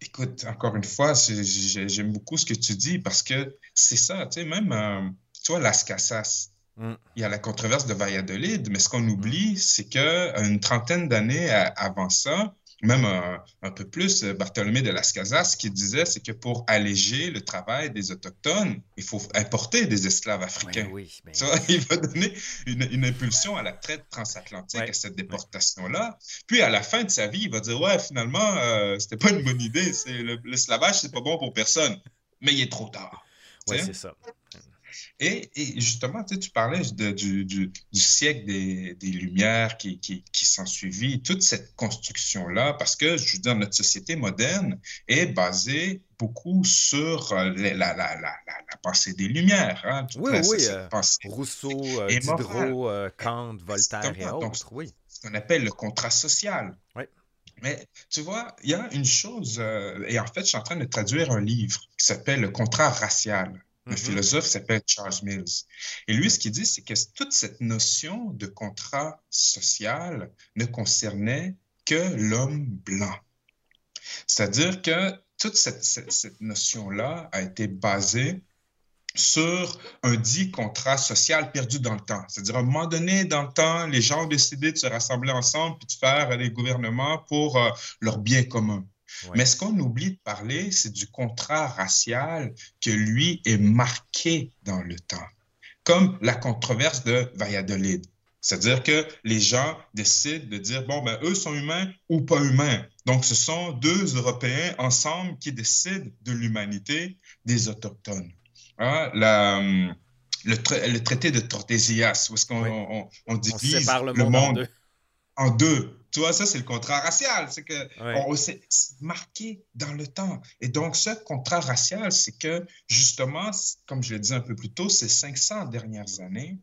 Écoute, encore une fois, j'aime beaucoup ce que tu dis parce que c'est ça, tu sais, même, euh, tu vois, Las Casas, mm. il y a la controverse de Valladolid, mais ce qu'on oublie, c'est qu'une trentaine d'années avant ça, même un, peu plus, euh, Bartholomé de Las Casas, qui disait, c'est que pour alléger le travail des Autochtones, il faut importer des esclaves africains. Oui, ben il va donner une, impulsion à la traite transatlantique, à cette déportation-là. Puis, à la fin de sa vie, il va dire, ouais, finalement, euh, c'était pas une bonne idée. L'esclavage, c'est pas bon pour personne. Mais il est trop tard. Oui, c'est ça. Et, justement, tu, parlais du, siècle des, Lumières qui, qui, s'en suivit, toute cette construction-là, parce que, je veux dire, notre société moderne est basée beaucoup sur euh, la, pensée des Lumières. Hein, oui, oui, euh, Rousseau, euh, Diderot, Kant, Voltaire et autres, oui. Ce qu'on appelle le contrat social. Oui. Mais tu vois, il y a une chose, et en fait, je suis en train de traduire un livre qui s'appelle Le contrat racial. Un mm-hmm. philosophe s'appelle Charles Mills. Et lui, ce qu'il dit, c'est que toute cette notion de contrat social ne concernait que l'homme blanc. C'est-à-dire que toute cette, cette, notion-là a été basée sur un dit contrat social perdu dans le temps. C'est-à-dire, à un moment donné, dans le temps, les gens ont décidé de se rassembler ensemble puis de faire des gouvernements pour euh, leur bien commun. Mais ce qu'on oublie de parler, c'est du contrat racial que lui est marqué dans le temps, comme la controverse de Valladolid. C'est-à-dire que les gens décident de dire, bon, ben, eux sont humains ou pas humains. Donc, ce sont deux Européens ensemble qui décident de l'humanité des Autochtones. Hein, le, le, traité de Tordesillas, où est-ce qu'on on, divise le, monde, en deux. Tu vois, ça, c'est le contrat racial. C'est que c'est marqué dans le temps. Et donc, ce contrat racial, c'est que, justement, comme je l'ai dit un peu plus tôt, ces 500 dernières années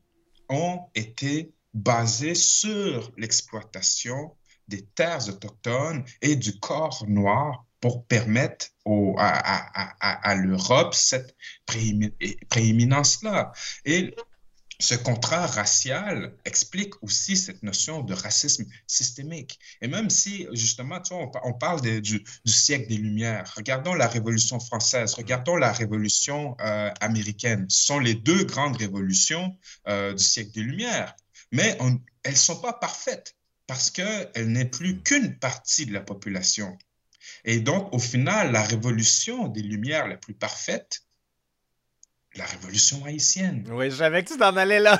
ont été basées sur l'exploitation des terres autochtones et du corps noir pour permettre au, à, à, à, l'Europe cette prééminence-là. Et ce contrat racial explique aussi cette notion de racisme systémique. Et même si, justement, tu vois, on, parle du, siècle des Lumières, regardons la Révolution française, regardons la Révolution euh, américaine. Ce sont les deux grandes révolutions euh, du siècle des Lumières. Mais elles ne sont pas parfaites parce qu'elles n'est plus qu'une partie de la population. Et donc, au final, la Révolution des Lumières la plus parfaite, la révolution haïtienne. Oui, je savais que tu t'en allais là.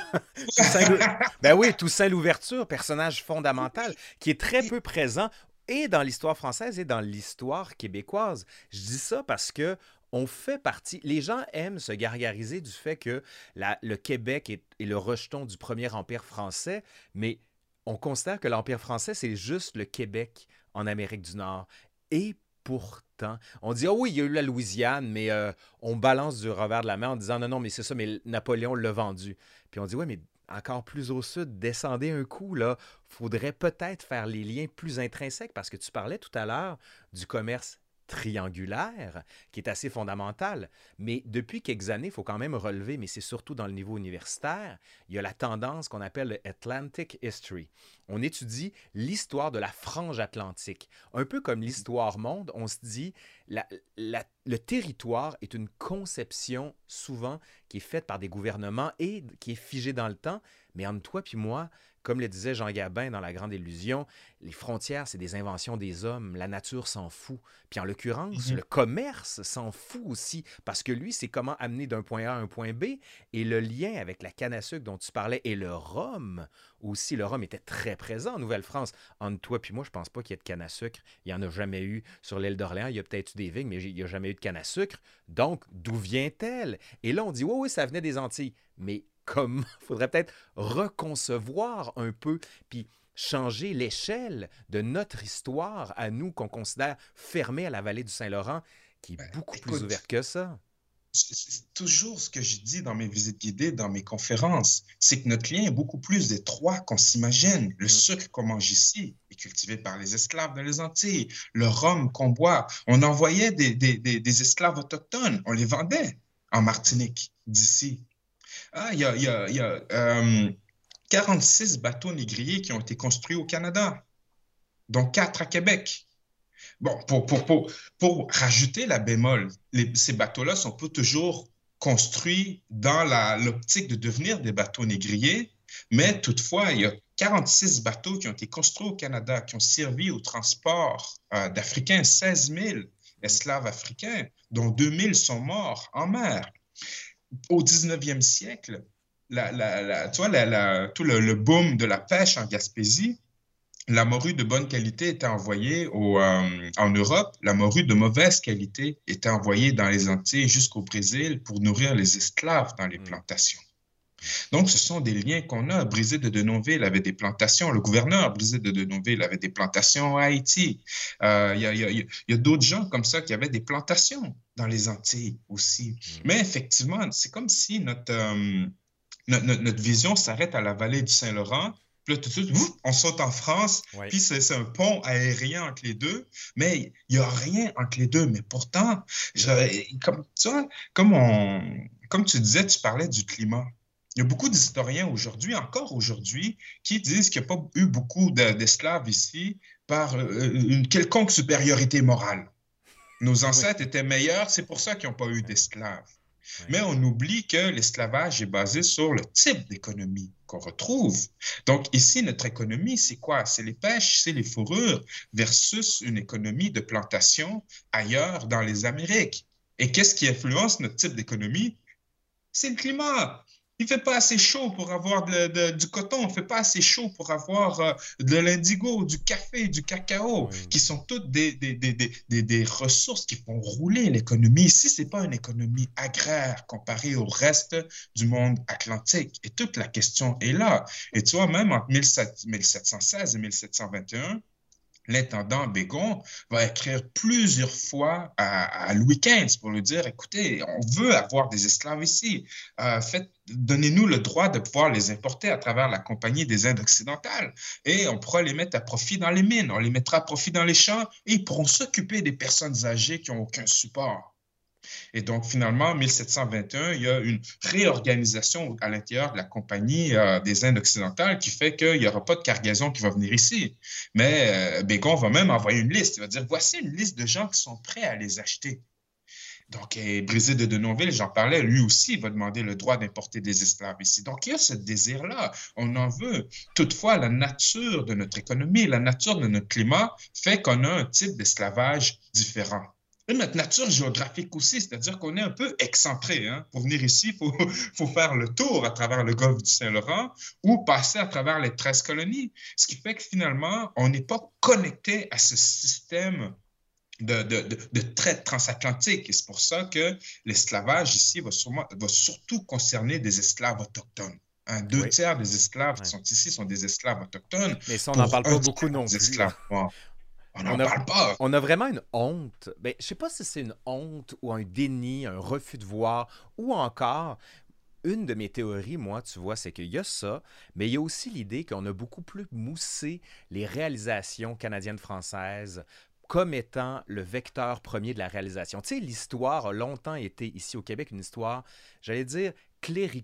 ben oui, Toussaint Louverture, personnage fondamental, qui est très peu présent et dans l'histoire française et dans l'histoire québécoise. Je dis ça parce que on fait partie. Les gens aiment se gargariser du fait que le Québec est, est, le rejeton du premier empire français, mais on considère que l'empire français, c'est juste le Québec en Amérique du Nord. Et pourtant, on dit, ah oui, il y a eu la Louisiane, mais euh, on balance du revers de la main en disant, non, non, mais c'est ça, mais Napoléon l'a vendu. Puis on dit, oui, mais encore plus au sud, descendez un coup, là, faudrait peut-être faire les liens plus intrinsèques, parce que tu parlais tout à l'heure du commerce triangulaire, qui est assez fondamental. Mais depuis quelques années, il faut quand même relever, mais c'est surtout dans le niveau universitaire, il y a la tendance qu'on appelle le Atlantic History. On étudie l'histoire de la frange atlantique. Un peu comme l'histoire monde, on se dit, la, le territoire est une conception souvent qui est faite par des gouvernements et qui est figée dans le temps. Mais entre toi puis moi, comme le disait Jean Gabin dans La Grande Illusion, les frontières, c'est des inventions des hommes. La nature s'en fout. Puis en l'occurrence, Mhm. le commerce s'en fout aussi, parce que lui, c'est comment amener d'un point A à un point B. Et le lien avec la canne à sucre dont tu parlais et le rhum aussi, le rhum était très présent en Nouvelle-France. Entre toi puis moi, je pense pas qu'il y ait de canne à sucre. Il n'y en a jamais eu sur l'île d'Orléans. Il y a peut-être eu des vignes, mais il n'y a jamais eu de canne à sucre. Donc, d'où vient-elle? Et là, on dit, oui, oui, ça venait des Antilles. Mais comme, il faudrait peut-être reconcevoir un peu, puis changer l'échelle de notre histoire à nous qu'on considère fermée à la vallée du Saint-Laurent, qui est Ben, beaucoup plus ouverte que ça. C'est toujours ce que je dis dans mes visites guidées, dans mes conférences, c'est que notre lien est beaucoup plus étroit qu'on s'imagine. Le Mm. sucre qu'on mange ici est cultivé par les esclaves dans les Antilles. Le rhum qu'on boit, on envoyait des, des- des- des esclaves autochtones, on les vendait en Martinique d'ici. Ah, il y a, il y a- il y a, euh, 46 bateaux négriers qui ont été construits au Canada, dont 4 à Québec. Bon, pour, pour, pour, pour rajouter la bémol, les- ces bateaux-là sont pas toujours construits dans l'optique de devenir des bateaux négriers, mais toutefois, il y a 46 bateaux qui ont été construits au Canada, qui ont servi au transport euh, d'Africains, 16 000 esclaves africains, dont 2 000 sont morts en mer. Au 19e siècle, la, la- la- tu vois, tout le, le boom de la pêche en Gaspésie, la morue de bonne qualité était envoyée au, euh, en Europe. La morue de mauvaise qualité était envoyée dans les Antilles jusqu'au Brésil pour nourrir les esclaves dans les Mm. plantations. Donc, ce sont des liens qu'on a. Brisé de Denonville avait des plantations. Le gouverneur Brisé de Denonville avait des plantations à Haïti. Euh, Il y a, y a- y a d'autres gens comme ça qui avaient des plantations dans les Antilles aussi. Mm. Mais effectivement, c'est comme si notre, euh, notre, notre- notre vision s'arrête à la vallée du Saint-Laurent. Puis là, tout de suite, ouf, on saute en France. Ouais. Puis c'est c'est un pont aérien entre les deux. Mais il n'y a rien entre les deux. Mais pourtant, je- comme, tu vois, comme, on, comme tu disais, tu parlais du climat. Il y a beaucoup d'historiens aujourd'hui, encore aujourd'hui, qui disent qu'il n'y a pas eu beaucoup de- d'esclaves ici par euh, une quelconque supériorité morale. Nos ancêtres étaient meilleurs, c'est pour ça qu'ils n'ont pas eu d'esclaves. Mais on oublie que l'esclavage est basé sur le type d'économie qu'on retrouve. Donc ici, notre économie, c'est quoi? C'est les pêches, c'est les fourrures versus une économie de plantation ailleurs dans les Amériques. Et qu'est-ce qui influence notre type d'économie? C'est le climat. Il fait pas assez chaud pour avoir de- de- du coton, il fait pas assez chaud pour avoir euh, de l'indigo, du café, du cacao, Oui. qui sont toutes des, des, des, des, des- des ressources qui font rouler l'économie. Ici, c'est pas une économie agraire comparée au reste du monde atlantique. Et toute la question est là. Et tu vois, même entre 17- 1716 et 1721, l'intendant Bégon va écrire plusieurs fois à, Louis XV pour lui dire, écoutez, on veut avoir des esclaves ici. Euh, donnez-nous le droit de pouvoir les importer à travers la Compagnie des Indes occidentales et on pourra les mettre à profit dans les mines, on les mettra à profit dans les champs et ils pourront s'occuper des personnes âgées qui n'ont aucun support. Et donc, finalement, en 1721, il y a une réorganisation à l'intérieur de la Compagnie euh, des Indes occidentales qui fait qu'il n'y aura pas de cargaison qui va venir ici. Mais euh, Bégon va même envoyer une liste. Il va dire, voici une liste de gens qui sont prêts à les acheter. Donc, Brisé de Denonville, j'en parlais, lui aussi va demander le droit d'importer des esclaves ici. Donc, il y a ce désir-là. On en veut. Toutefois, la nature de notre économie, la nature de notre climat fait qu'on a un type d'esclavage différent. Et notre nature géographique aussi, c'est-à-dire qu'on est un peu excentré. Hein? Pour venir ici, il faut, faut faire le tour à travers le golfe du Saint-Laurent ou passer à travers les 13 colonies. Ce qui fait que finalement, on n'est pas connecté à ce système de, de, de, de traite transatlantique. Et c'est pour ça que l'esclavage ici va, sûrement, va surtout concerner des esclaves autochtones. Hein, deux Oui. tiers des esclaves qui sont ici sont des esclaves autochtones. Mais ça, on n'en parle pas beaucoup non plus. esclaves. On a- parle pas. On a vraiment une honte. Ben, je sais pas si c'est une honte ou un déni, un refus de voir, ou encore une de mes théories, moi, tu vois, c'est qu'il y a ça, mais il y a aussi l'idée qu'on a beaucoup plus moussé les réalisations canadiennes-françaises comme étant le vecteur premier de la réalisation. Tu sais, l'histoire a longtemps été ici au Québec une histoire, j'allais dire,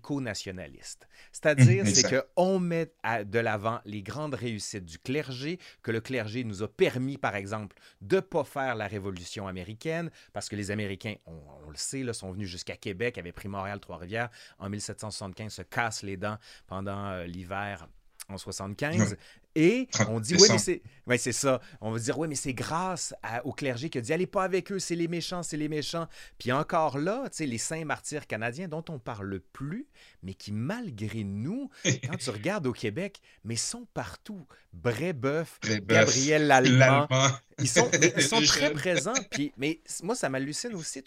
clérico-nationaliste. C'est-à-dire, Mhm, c'est qu'on met à- de l'avant les grandes réussites du clergé, que le clergé nous a permis, par exemple, de ne pas faire la révolution américaine, parce que les Américains, on, on le sait, là, sont venus jusqu'à Québec, avaient pris Montréal, Trois-Rivières, en 1775, se cassent les dents pendant euh, l'hiver en 75. Et on dit, oui, mais c'est ouais, c'est ça. On va dire, oui, mais c'est grâce au clergé qui a dit, allez pas avec eux, c'est les méchants, c'est les méchants. Puis encore là, tu sais, les saints martyrs canadiens dont on parle plus, mais qui, malgré nous, quand tu regardes au Québec, mais sont partout. Brébeuf, Gabriel Lallemand, ils sont, ils sont très présents. Puis, mais moi, ça m'hallucine aussi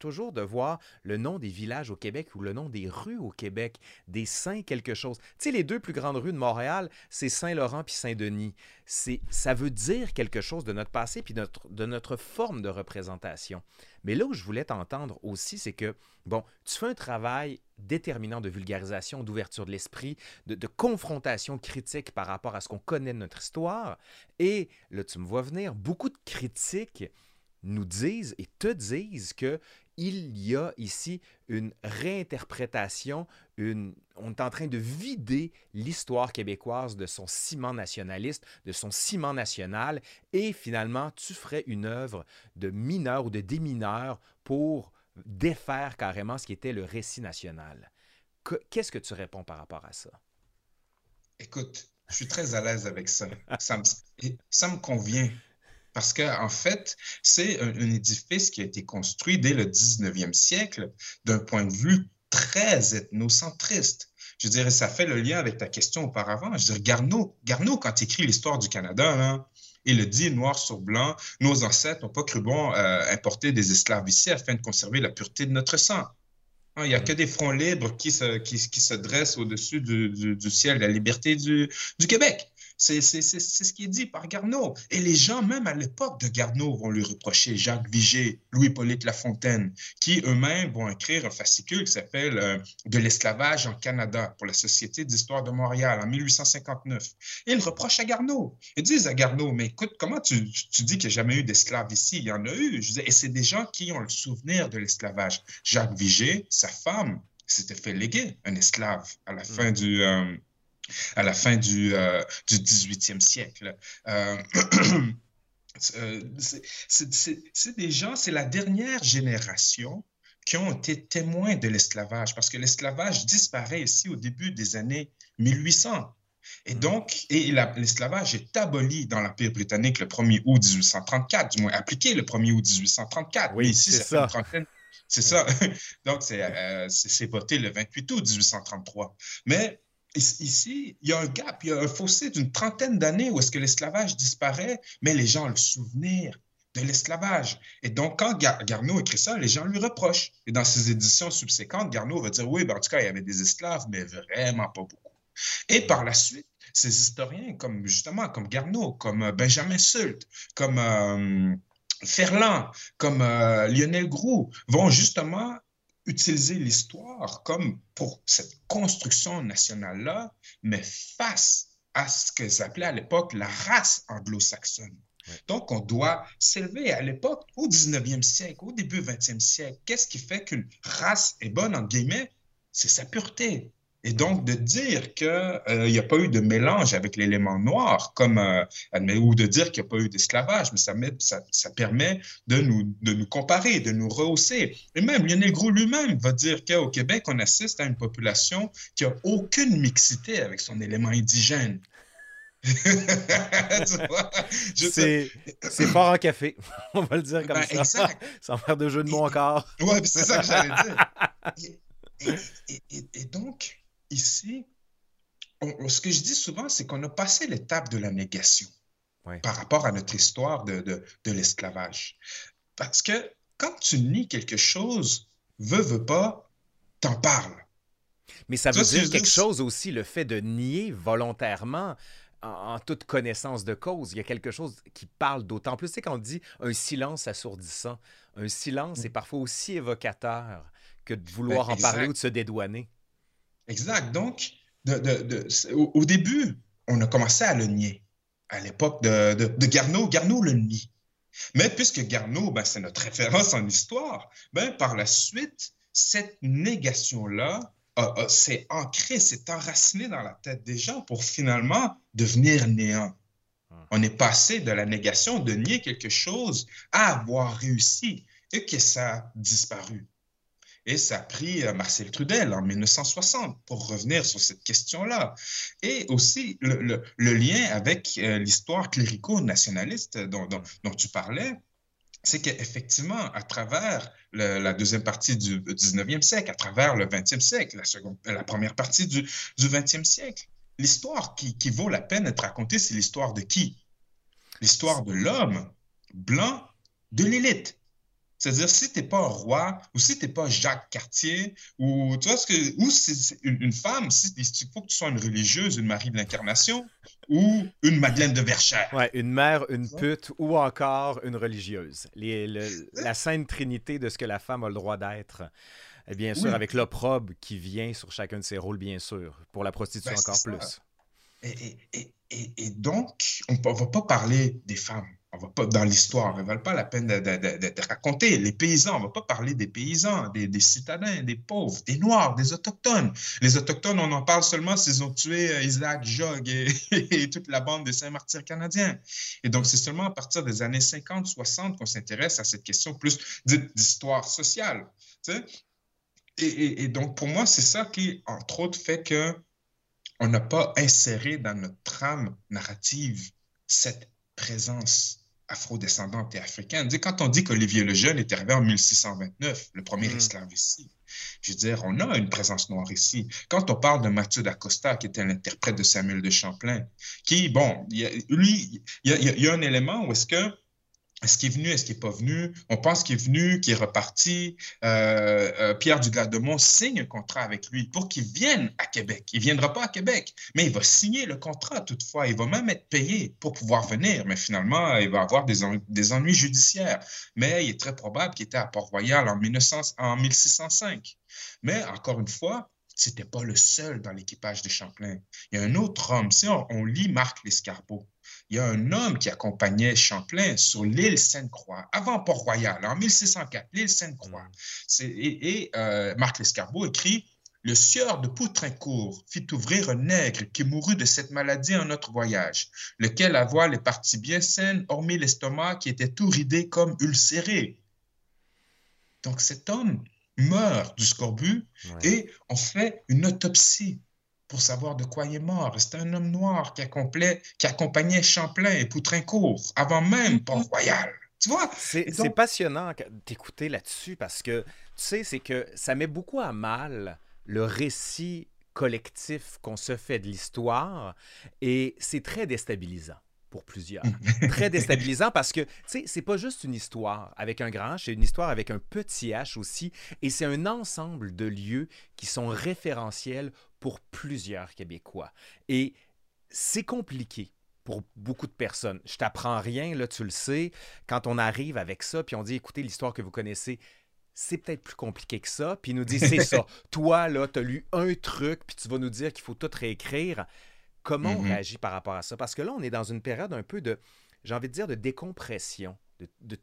toujours de voir le nom des villages au Québec ou le nom des rues au Québec, des saints quelque chose. Tu sais, les deux plus grandes rues de Montréal, c'est Saint-Laurent puis Saint-Denis. C'est, ça veut dire quelque chose de notre passé puis de notre forme de représentation. Mais là où je voulais t'entendre aussi, c'est que, bon, tu fais un travail déterminant de vulgarisation, d'ouverture de l'esprit, de, de, confrontation critique par rapport à ce qu'on connaît de notre histoire. Et là, tu me vois venir, beaucoup de critiques nous disent et te disent que il y a ici une réinterprétation, on est en train de vider l'histoire québécoise de son ciment nationaliste, de son ciment national, et finalement, tu ferais une œuvre de mineur ou de démineur pour défaire carrément ce qui était le récit national. Qu'est-ce que tu réponds par rapport à ça? Écoute, je suis très à l'aise avec ça. Ça me, ça me convient. Parce qu'en en fait, c'est un, édifice qui a été construit dès le 19e siècle d'un point de vue très ethnocentriste. Je dirais, ça fait le lien avec ta question auparavant. Je dirais, Garneau, Garneau quand il écrit l'histoire du Canada, il le dit noir sur blanc, nos ancêtres n'ont pas cru bon euh, importer des esclaves ici afin de conserver la pureté de notre sang. Hein, il n'y a que des fronts libres qui se, qui, se dressent au-dessus du, du, ciel de la liberté du, du Québec. C'est ce qui est dit par Garneau. Et les gens, même à l'époque de Garneau, vont lui reprocher, Jacques Vigée, Louis-Polyte Lafontaine, qui eux-mêmes vont écrire un fascicule qui s'appelle euh, De l'esclavage en Canada pour la Société d'histoire de Montréal en 1859. Et ils reprochent à Garneau. Ils disent à Garneau, mais écoute, comment tu, tu dis qu'il n'y a jamais eu d'esclaves ici? Il y en a eu. Je et c'est des gens qui ont le souvenir de l'esclavage. Jacques Vigée, sa femme, s'était fait léguer un esclave à la fin mm. du... Euh, à la fin du, euh, du 18e siècle. Euh, euh, c'est des gens, c'est la dernière génération qui ont été témoins de l'esclavage, parce que l'esclavage disparaît ici au début des années 1800. Et mm. donc, et l'esclavage est aboli dans l'Empire britannique le 1er août 1834, du moins appliqué le 1er août 1834. Oui, c'est ça. C'est ça. Donc, c'est voté le 28 août 1833. Mais Ici, il y a un gap, il y a un fossé d'une trentaine d'années où est-ce que l'esclavage disparaît, mais les gens ont le souvenir de l'esclavage. Et donc, quand Garneau écrit ça, les gens lui reprochent. Et dans ses éditions subséquentes, Garneau va dire, oui, ben, en tout cas, il y avait des esclaves, mais vraiment pas beaucoup. Et par la suite, ces historiens, comme justement, comme Garneau, comme euh, Benjamin Sult, comme euh, Ferland, comme euh, Lionel Groux, vont justement utiliser l'histoire comme pour cette construction nationale-là, mais face à ce qu'ils appelaient à l'époque la race anglo-saxonne. Donc, on doit s'élever à l'époque, au 19e siècle, au début 20e siècle. Qu'est-ce qui fait qu'une race est bonne, en guillemets? C'est sa pureté. Et donc, de dire qu'il euh, n'y a pas eu de mélange avec l'élément noir, comme, euh, ou de dire qu'il n'y a pas eu d'esclavage, mais ça, ça, ça, permet de nous, de nous comparer, de nous rehausser. Et même Lionel Gros lui-même va dire qu'au Québec, on assiste à une population qui n'a aucune mixité avec son élément indigène. c'est fort en café, on va le dire comme ben, ça, exact. sans faire de jeu de mots encore. Oui, c'est ça que j'allais dire. et, donc, ici, ce que je dis souvent, c'est qu'on a passé l'étape de la négation par rapport à notre histoire de, de, l'esclavage. Parce que quand tu nies quelque chose, veux, veux pas, t'en parles. Mais ça veut dire quelque chose aussi, le fait de nier volontairement en, toute connaissance de cause. Il y a quelque chose qui parle d'autant plus. C'est quand on dit un silence assourdissant. Un silence est mm. parfois aussi évocateur que de vouloir ben, en parler ou de se dédouaner. Exact. Donc, au, début, on a commencé à le nier. À l'époque de, Garneau, Garneau le nie. Mais puisque Garneau, ben, c'est notre référence en histoire, ben, par la suite, cette négation-là s'est ancrée, s'est enracinée dans la tête des gens pour finalement devenir néant. Ah. On est passé de la négation, de nier quelque chose, à avoir réussi et que ça a disparu. Et ça a pris euh, Marcel Trudel en 1960 pour revenir sur cette question-là. Et aussi le, lien avec euh, l'histoire clérico-nationaliste dont, tu parlais, c'est qu'effectivement, à travers la deuxième partie du 19e siècle, à travers le 20e siècle, la, première partie du, du 20e siècle, l'histoire qui vaut la peine d'être racontée, c'est l'histoire de qui? L'histoire de l'homme blanc de l'élite. C'est-à-dire, si tu n'es pas un roi, ou si tu n'es pas Jacques Cartier, ou tu vois ce que, ou une, femme, si, il faut que tu sois une religieuse, une Marie de l'Incarnation, ou une Madeleine de Verchères. Ouais, une mère, une pute, ou encore une religieuse. la sainte trinité de ce que la femme a le droit d'être. Et bien sûr, avec l'opprobre qui vient sur chacun de ses rôles, bien sûr, pour la prostitution ben, encore plus. Et, et, et, et, donc, on ne va pas parler des femmes on va pas dans l'histoire, ne valent pas la peine de, raconter. Les paysans, on va pas parler des paysans, des, citadins, des pauvres, des noirs, des autochtones. Les autochtones, on en parle seulement s'ils ont tué euh, Isaac Jog et, toute la bande des Saint-Martyrs canadiens. Et donc, c'est seulement à partir des années 50, 60 qu'on s'intéresse à cette question plus d'histoire sociale. Et, et, donc, pour moi, c'est ça qui, entre autres, fait que on n'a pas inséré dans notre trame narrative cette présence afro-descendante et africaine. Quand on dit qu'Olivier le Jeune est arrivé en 1629, le premier mm. esclave ici, je veux dire, on a une présence noire ici. Quand on parle de Mathieu d'Acosta, qui était l'interprète de Samuel de Champlain, qui, bon, lui, il y, a un élément où est-ce que est-ce qu'il est venu, est-ce qu'il n'est pas venu? On pense qu'il est venu, qu'il est reparti. Euh, euh, Pierre Dugardemont signe un contrat avec lui pour qu'il vienne à Québec. Il ne viendra pas à Québec, mais il va signer le contrat toutefois. Il va même être payé pour pouvoir venir, mais finalement, il va avoir des, ennuis judiciaires. Mais il est très probable qu'il était à Port-Royal en, en 1605. Mais encore une fois, ce n'était pas le seul dans l'équipage de Champlain. Il y a un autre homme. Si on lit Marc Lescarbot, il y a un homme qui accompagnait Champlain sur l'île Sainte-Croix, avant Port-Royal, en 1604, l'île Sainte-Croix. Mm. Et, euh, Marc Lescarbot écrit Le sieur de Poutrincourt fit ouvrir un nègre qui mourut de cette maladie en notre voyage, lequel avoit les parties bien saines, hormis l'estomac qui était tout ridé comme ulcéré. Donc cet homme meurt du scorbut et on fait une autopsie pour savoir de quoi il est mort. C'était un homme noir qui, qui accompagnait Champlain et Poutrincourt avant même Port-Royal. Tu vois? C'est passionnant d'écouter là-dessus parce que, tu sais, c'est que ça met beaucoup à mal le récit collectif qu'on se fait de l'histoire et c'est très déstabilisant pour plusieurs. Très déstabilisant parce que, tu sais, c'est pas juste une histoire avec un grand H, c'est une histoire avec un petit H aussi. Et c'est un ensemble de lieux qui sont référentiels pour plusieurs Québécois. Et c'est compliqué pour beaucoup de personnes. Je t'apprends rien, là, tu le sais. Quand on arrive avec ça, puis on dit, écoutez, l'histoire que vous connaissez, c'est peut-être plus compliqué que ça. Puis il nous dit, c'est ça. Toi, là, tu as lu un truc, puis tu vas nous dire qu'il faut tout réécrire. Comment on mm-hmm. réagit par rapport à ça? Parce que là, on est dans une période un peu de, j'ai envie de dire, de décompression, de, de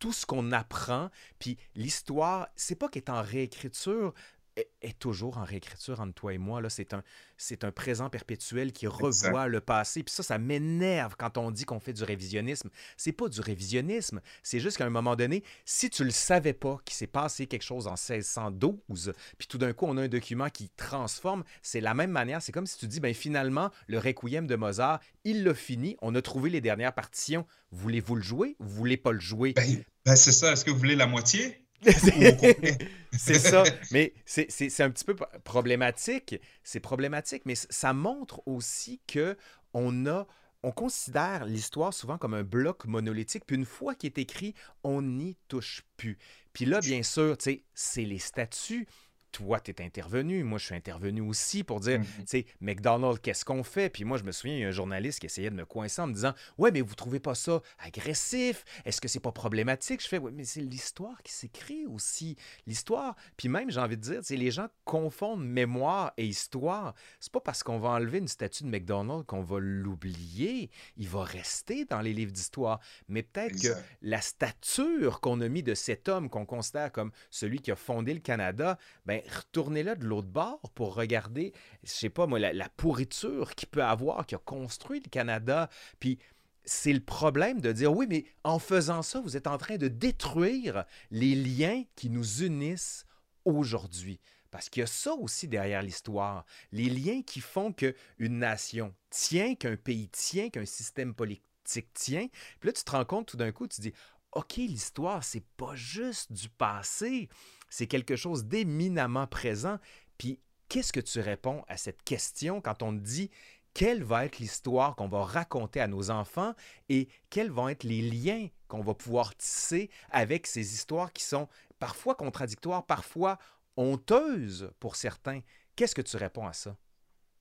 tout ce qu'on apprend. Puis l'histoire, c'est pas qu'elle est en réécriture, est, toujours en réécriture entre toi et moi. Là, c'est un, c'est un présent perpétuel qui revoit le passé. Puis ça, ça m'énerve quand on dit qu'on fait du révisionnisme. C'est pas du révisionnisme. C'est juste qu'à un moment donné, si tu le savais pas qu'il s'est passé quelque chose en 1612, puis tout d'un coup, on a un document qui transforme, c'est la même manière. C'est comme si tu dis, ben finalement, le Requiem de Mozart, il l'a fini. On a trouvé les dernières partitions. Voulez-vous le jouer? Vous voulez pas le jouer? Ben, ben c'est ça. Est-ce que vous voulez la moitié? c'est ça. Mais c'est un petit peu problématique. C'est problématique, mais ça montre aussi que on a. On considère l'histoire souvent comme un bloc monolithique, puis une fois qu'il est écrit, on n'y touche plus. Puis là, bien sûr, c'est les statuts, toi, tu es intervenu, moi, je suis intervenu aussi pour dire, mm-hmm. tu sais, McDonald's, qu'est-ce qu'on fait? Puis moi, je me souviens, il y a un journaliste qui essayait de me coincer en me disant, ouais, mais vous trouvez pas ça agressif? Est-ce que c'est pas problématique? Je fais, ouais, mais c'est l'histoire qui s'écrit aussi. L'histoire. Puis même, j'ai envie de dire, les gens confondent mémoire et histoire. C'est pas parce qu'on va enlever une statue de McDonald's qu'on va l'oublier. Il va rester dans les livres d'histoire. Mais peut-être que la stature qu'on a mis de cet homme qu'on considère comme celui qui a fondé le Canada, ben, retournez-là de l'autre bord pour regarder, je sais pas moi, la, pourriture qu'il peut avoir, qui a construit le Canada. Puis c'est le problème de dire oui, mais en faisant ça, vous êtes en train de détruire les liens qui nous unissent aujourd'hui. Parce qu'il y a ça aussi derrière l'histoire. Les liens qui font qu'une nation tient, qu'un pays tient, qu'un système politique tient. Puis là, tu te rends compte tout d'un coup, tu dis OK, l'histoire, c'est pas juste du passé, c'est quelque chose d'éminemment présent. Puis qu'est-ce que tu réponds à cette question quand on te dit quelle va être l'histoire qu'on va raconter à nos enfants et quels vont être les liens qu'on va pouvoir tisser avec ces histoires qui sont parfois contradictoires, parfois honteuses pour certains? Qu'est-ce que tu réponds à ça?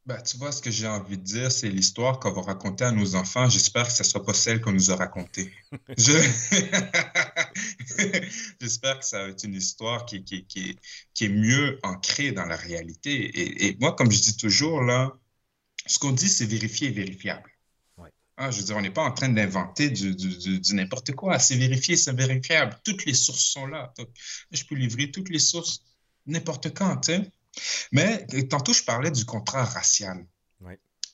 Ben, tu vois, ce que j'ai envie de dire, c'est l'histoire qu'on va raconter à nos enfants. J'espère que ce ne sera pas celle qu'on nous a racontée. J'espère que ça va être une histoire qui, qui, qui, qui, est mieux ancrée dans la réalité. Et, et moi, comme je dis toujours, là, ce qu'on dit, c'est vérifié et vérifiable. Ah, je veux dire, on n'est pas en train d'inventer du, du, du, n'importe quoi. C'est vérifié, c'est vérifiable. Toutes les sources sont là. Donc, je peux livrer toutes les sources n'importe quand. Tu sais. Mais tantôt, je parlais du contrat racial.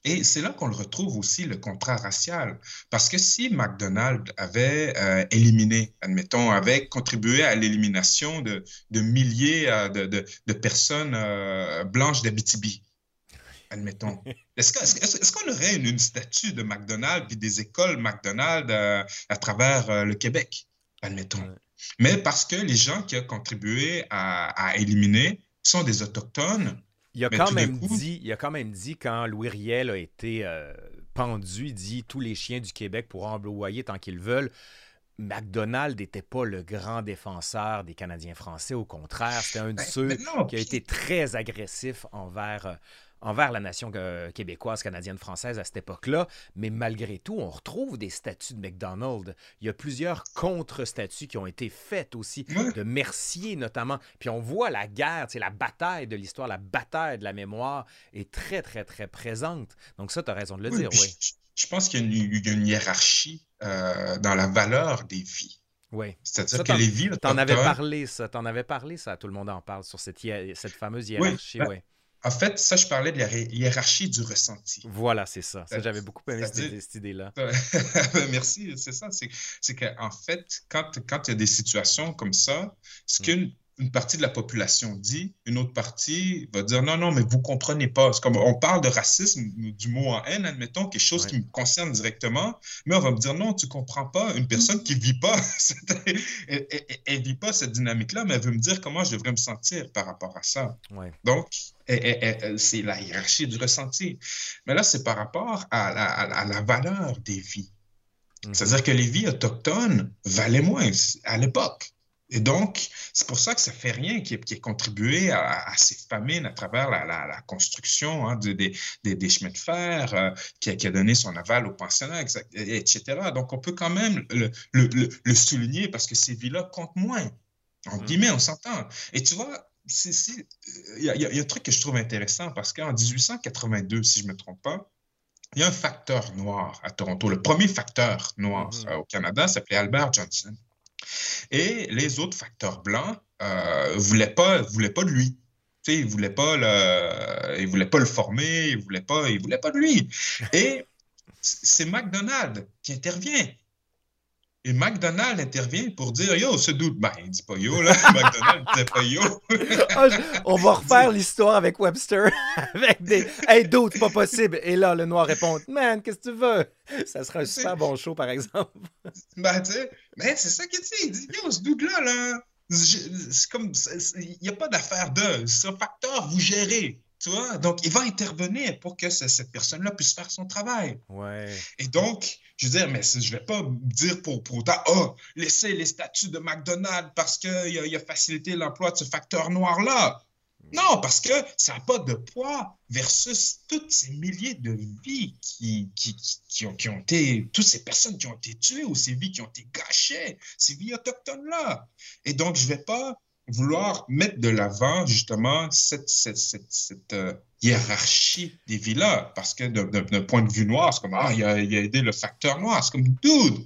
Et c'est là qu'on le retrouve aussi, le contrat racial. Parce que si McDonald's avait euh, éliminé, admettons, avait contribué à l'élimination de, de, milliers euh, de, de, de, personnes euh, blanches d'Abitibi, admettons. Est-ce qu'on est aurait une, statue de McDonald's puis des écoles McDonald's euh, à travers le Québec, admettons? Mais parce que les gens qui ont contribué à, éliminer sont des Autochtones. Il a, quand même dit, il a quand même dit, quand Louis Riel a été euh, pendu, il dit tous les chiens du Québec pourront employer tant qu'ils veulent. McDonald n'était pas le grand défenseur des Canadiens français. Au contraire, c'était un de ben, ceux qui a été très agressif envers, envers la nation euh, québécoise, canadienne, française à cette époque-là. Mais malgré tout, on retrouve des statues de McDonald's. Il y a plusieurs contre-statues qui ont été faites aussi, de Mercier notamment. Puis on voit la guerre, la bataille de l'histoire, la bataille de la mémoire est très, très, très présente. Donc ça, tu as raison de le dire, oui. Je, pense qu'il y, a une hiérarchie euh, dans la valeur des vies. Oui. C'est-à-dire que les vies. T'en avais parlé, ça. T'en avais parlé, ça. Tout le monde en parle sur cette, cette fameuse hiérarchie. Oui. Ben, en fait, ça, je parlais de la hiérarchie du ressenti. Voilà, c'est ça. ça J'avais beaucoup aimé cette, idée-là. Merci, c'est ça. C'est qu'en fait, quand, quand il y a des situations comme ça, ce mm. qu'une une partie de la population dit, une autre partie va dire non, non, mais vous comprenez pas. C'est comme on parle de racisme, du mot en haine, admettons, quelque chose qui me concerne directement, mais on va me dire non, tu comprends pas. Une personne qui vit pas, elle, elle, vit pas cette dynamique-là, mais elle veut me dire comment je devrais me sentir par rapport à ça. Donc, c'est la hiérarchie du ressenti. Mais là, c'est par rapport à la, à la valeur des vies. Mm-hmm. C'est-à-dire que les vies autochtones valaient moins à l'époque. Et donc, c'est pour ça que ça fait rien qui ait, contribué à, ces famines à travers la, construction hein, des, chemins de fer, euh, qui, a, donné son aval aux pensionnats, etc. Donc, on peut quand même le, souligner parce que ces villes-là comptent moins. En mm. guillemets, on s'entend. Et tu vois, il y, a un truc que je trouve intéressant parce qu'en 1882, si je ne me trompe pas, il y a un facteur noir à Toronto. Le premier facteur noir mm-hmm. euh, au Canada s'appelait Albert Johnson. Et les autres facteurs blancs ne euh, voulaient, pas, voulaient pas de lui. Tu sais, ils ne voulaient, pas le, voulaient pas le former, ils ne voulaient, pas, voulaient pas de lui. Et c'est McDonald's qui intervient. Et McDonald intervient pour dire Yo, ce doute. Ben, il dit pas yo, là. McDonald pas yo. Ah, on va refaire l'histoire avec Webster. avec des Hey, doute, pas possible. Et là, le noir répond Man, qu'est-ce que tu veux? Ça sera un super bon show, par exemple. ben, tu sais, mais c'est ça qu'il dit. Il dit Yo, ce doute-là, là, c'est comme. Il n'y a pas d'affaire de. C'est un facteur, vous gérez. Tu vois? Donc, il va intervenir pour que cette personne-là puisse faire son travail. Ouais. Et donc, je veux dire, mais je ne vais pas dire pour, pour autant, oh, laissez les statuts de McDonald's parce qu'il a, il a facilité l'emploi de ce facteur noir-là. Non, parce que ça n'a pas de poids versus toutes ces milliers de vies qui, qui, qui, ont, qui, ont, été, toutes ces personnes qui ont été tuées ou ces vies qui ont été gâchées, ces vies autochtones-là. Et donc, je ne vais pas vouloir mettre de l'avant justement cette, cette, cette, euh, hiérarchie des villas, parce que d'un point de vue noir, c'est comme, ah, il a, il a aidé le facteur noir, c'est comme, dude,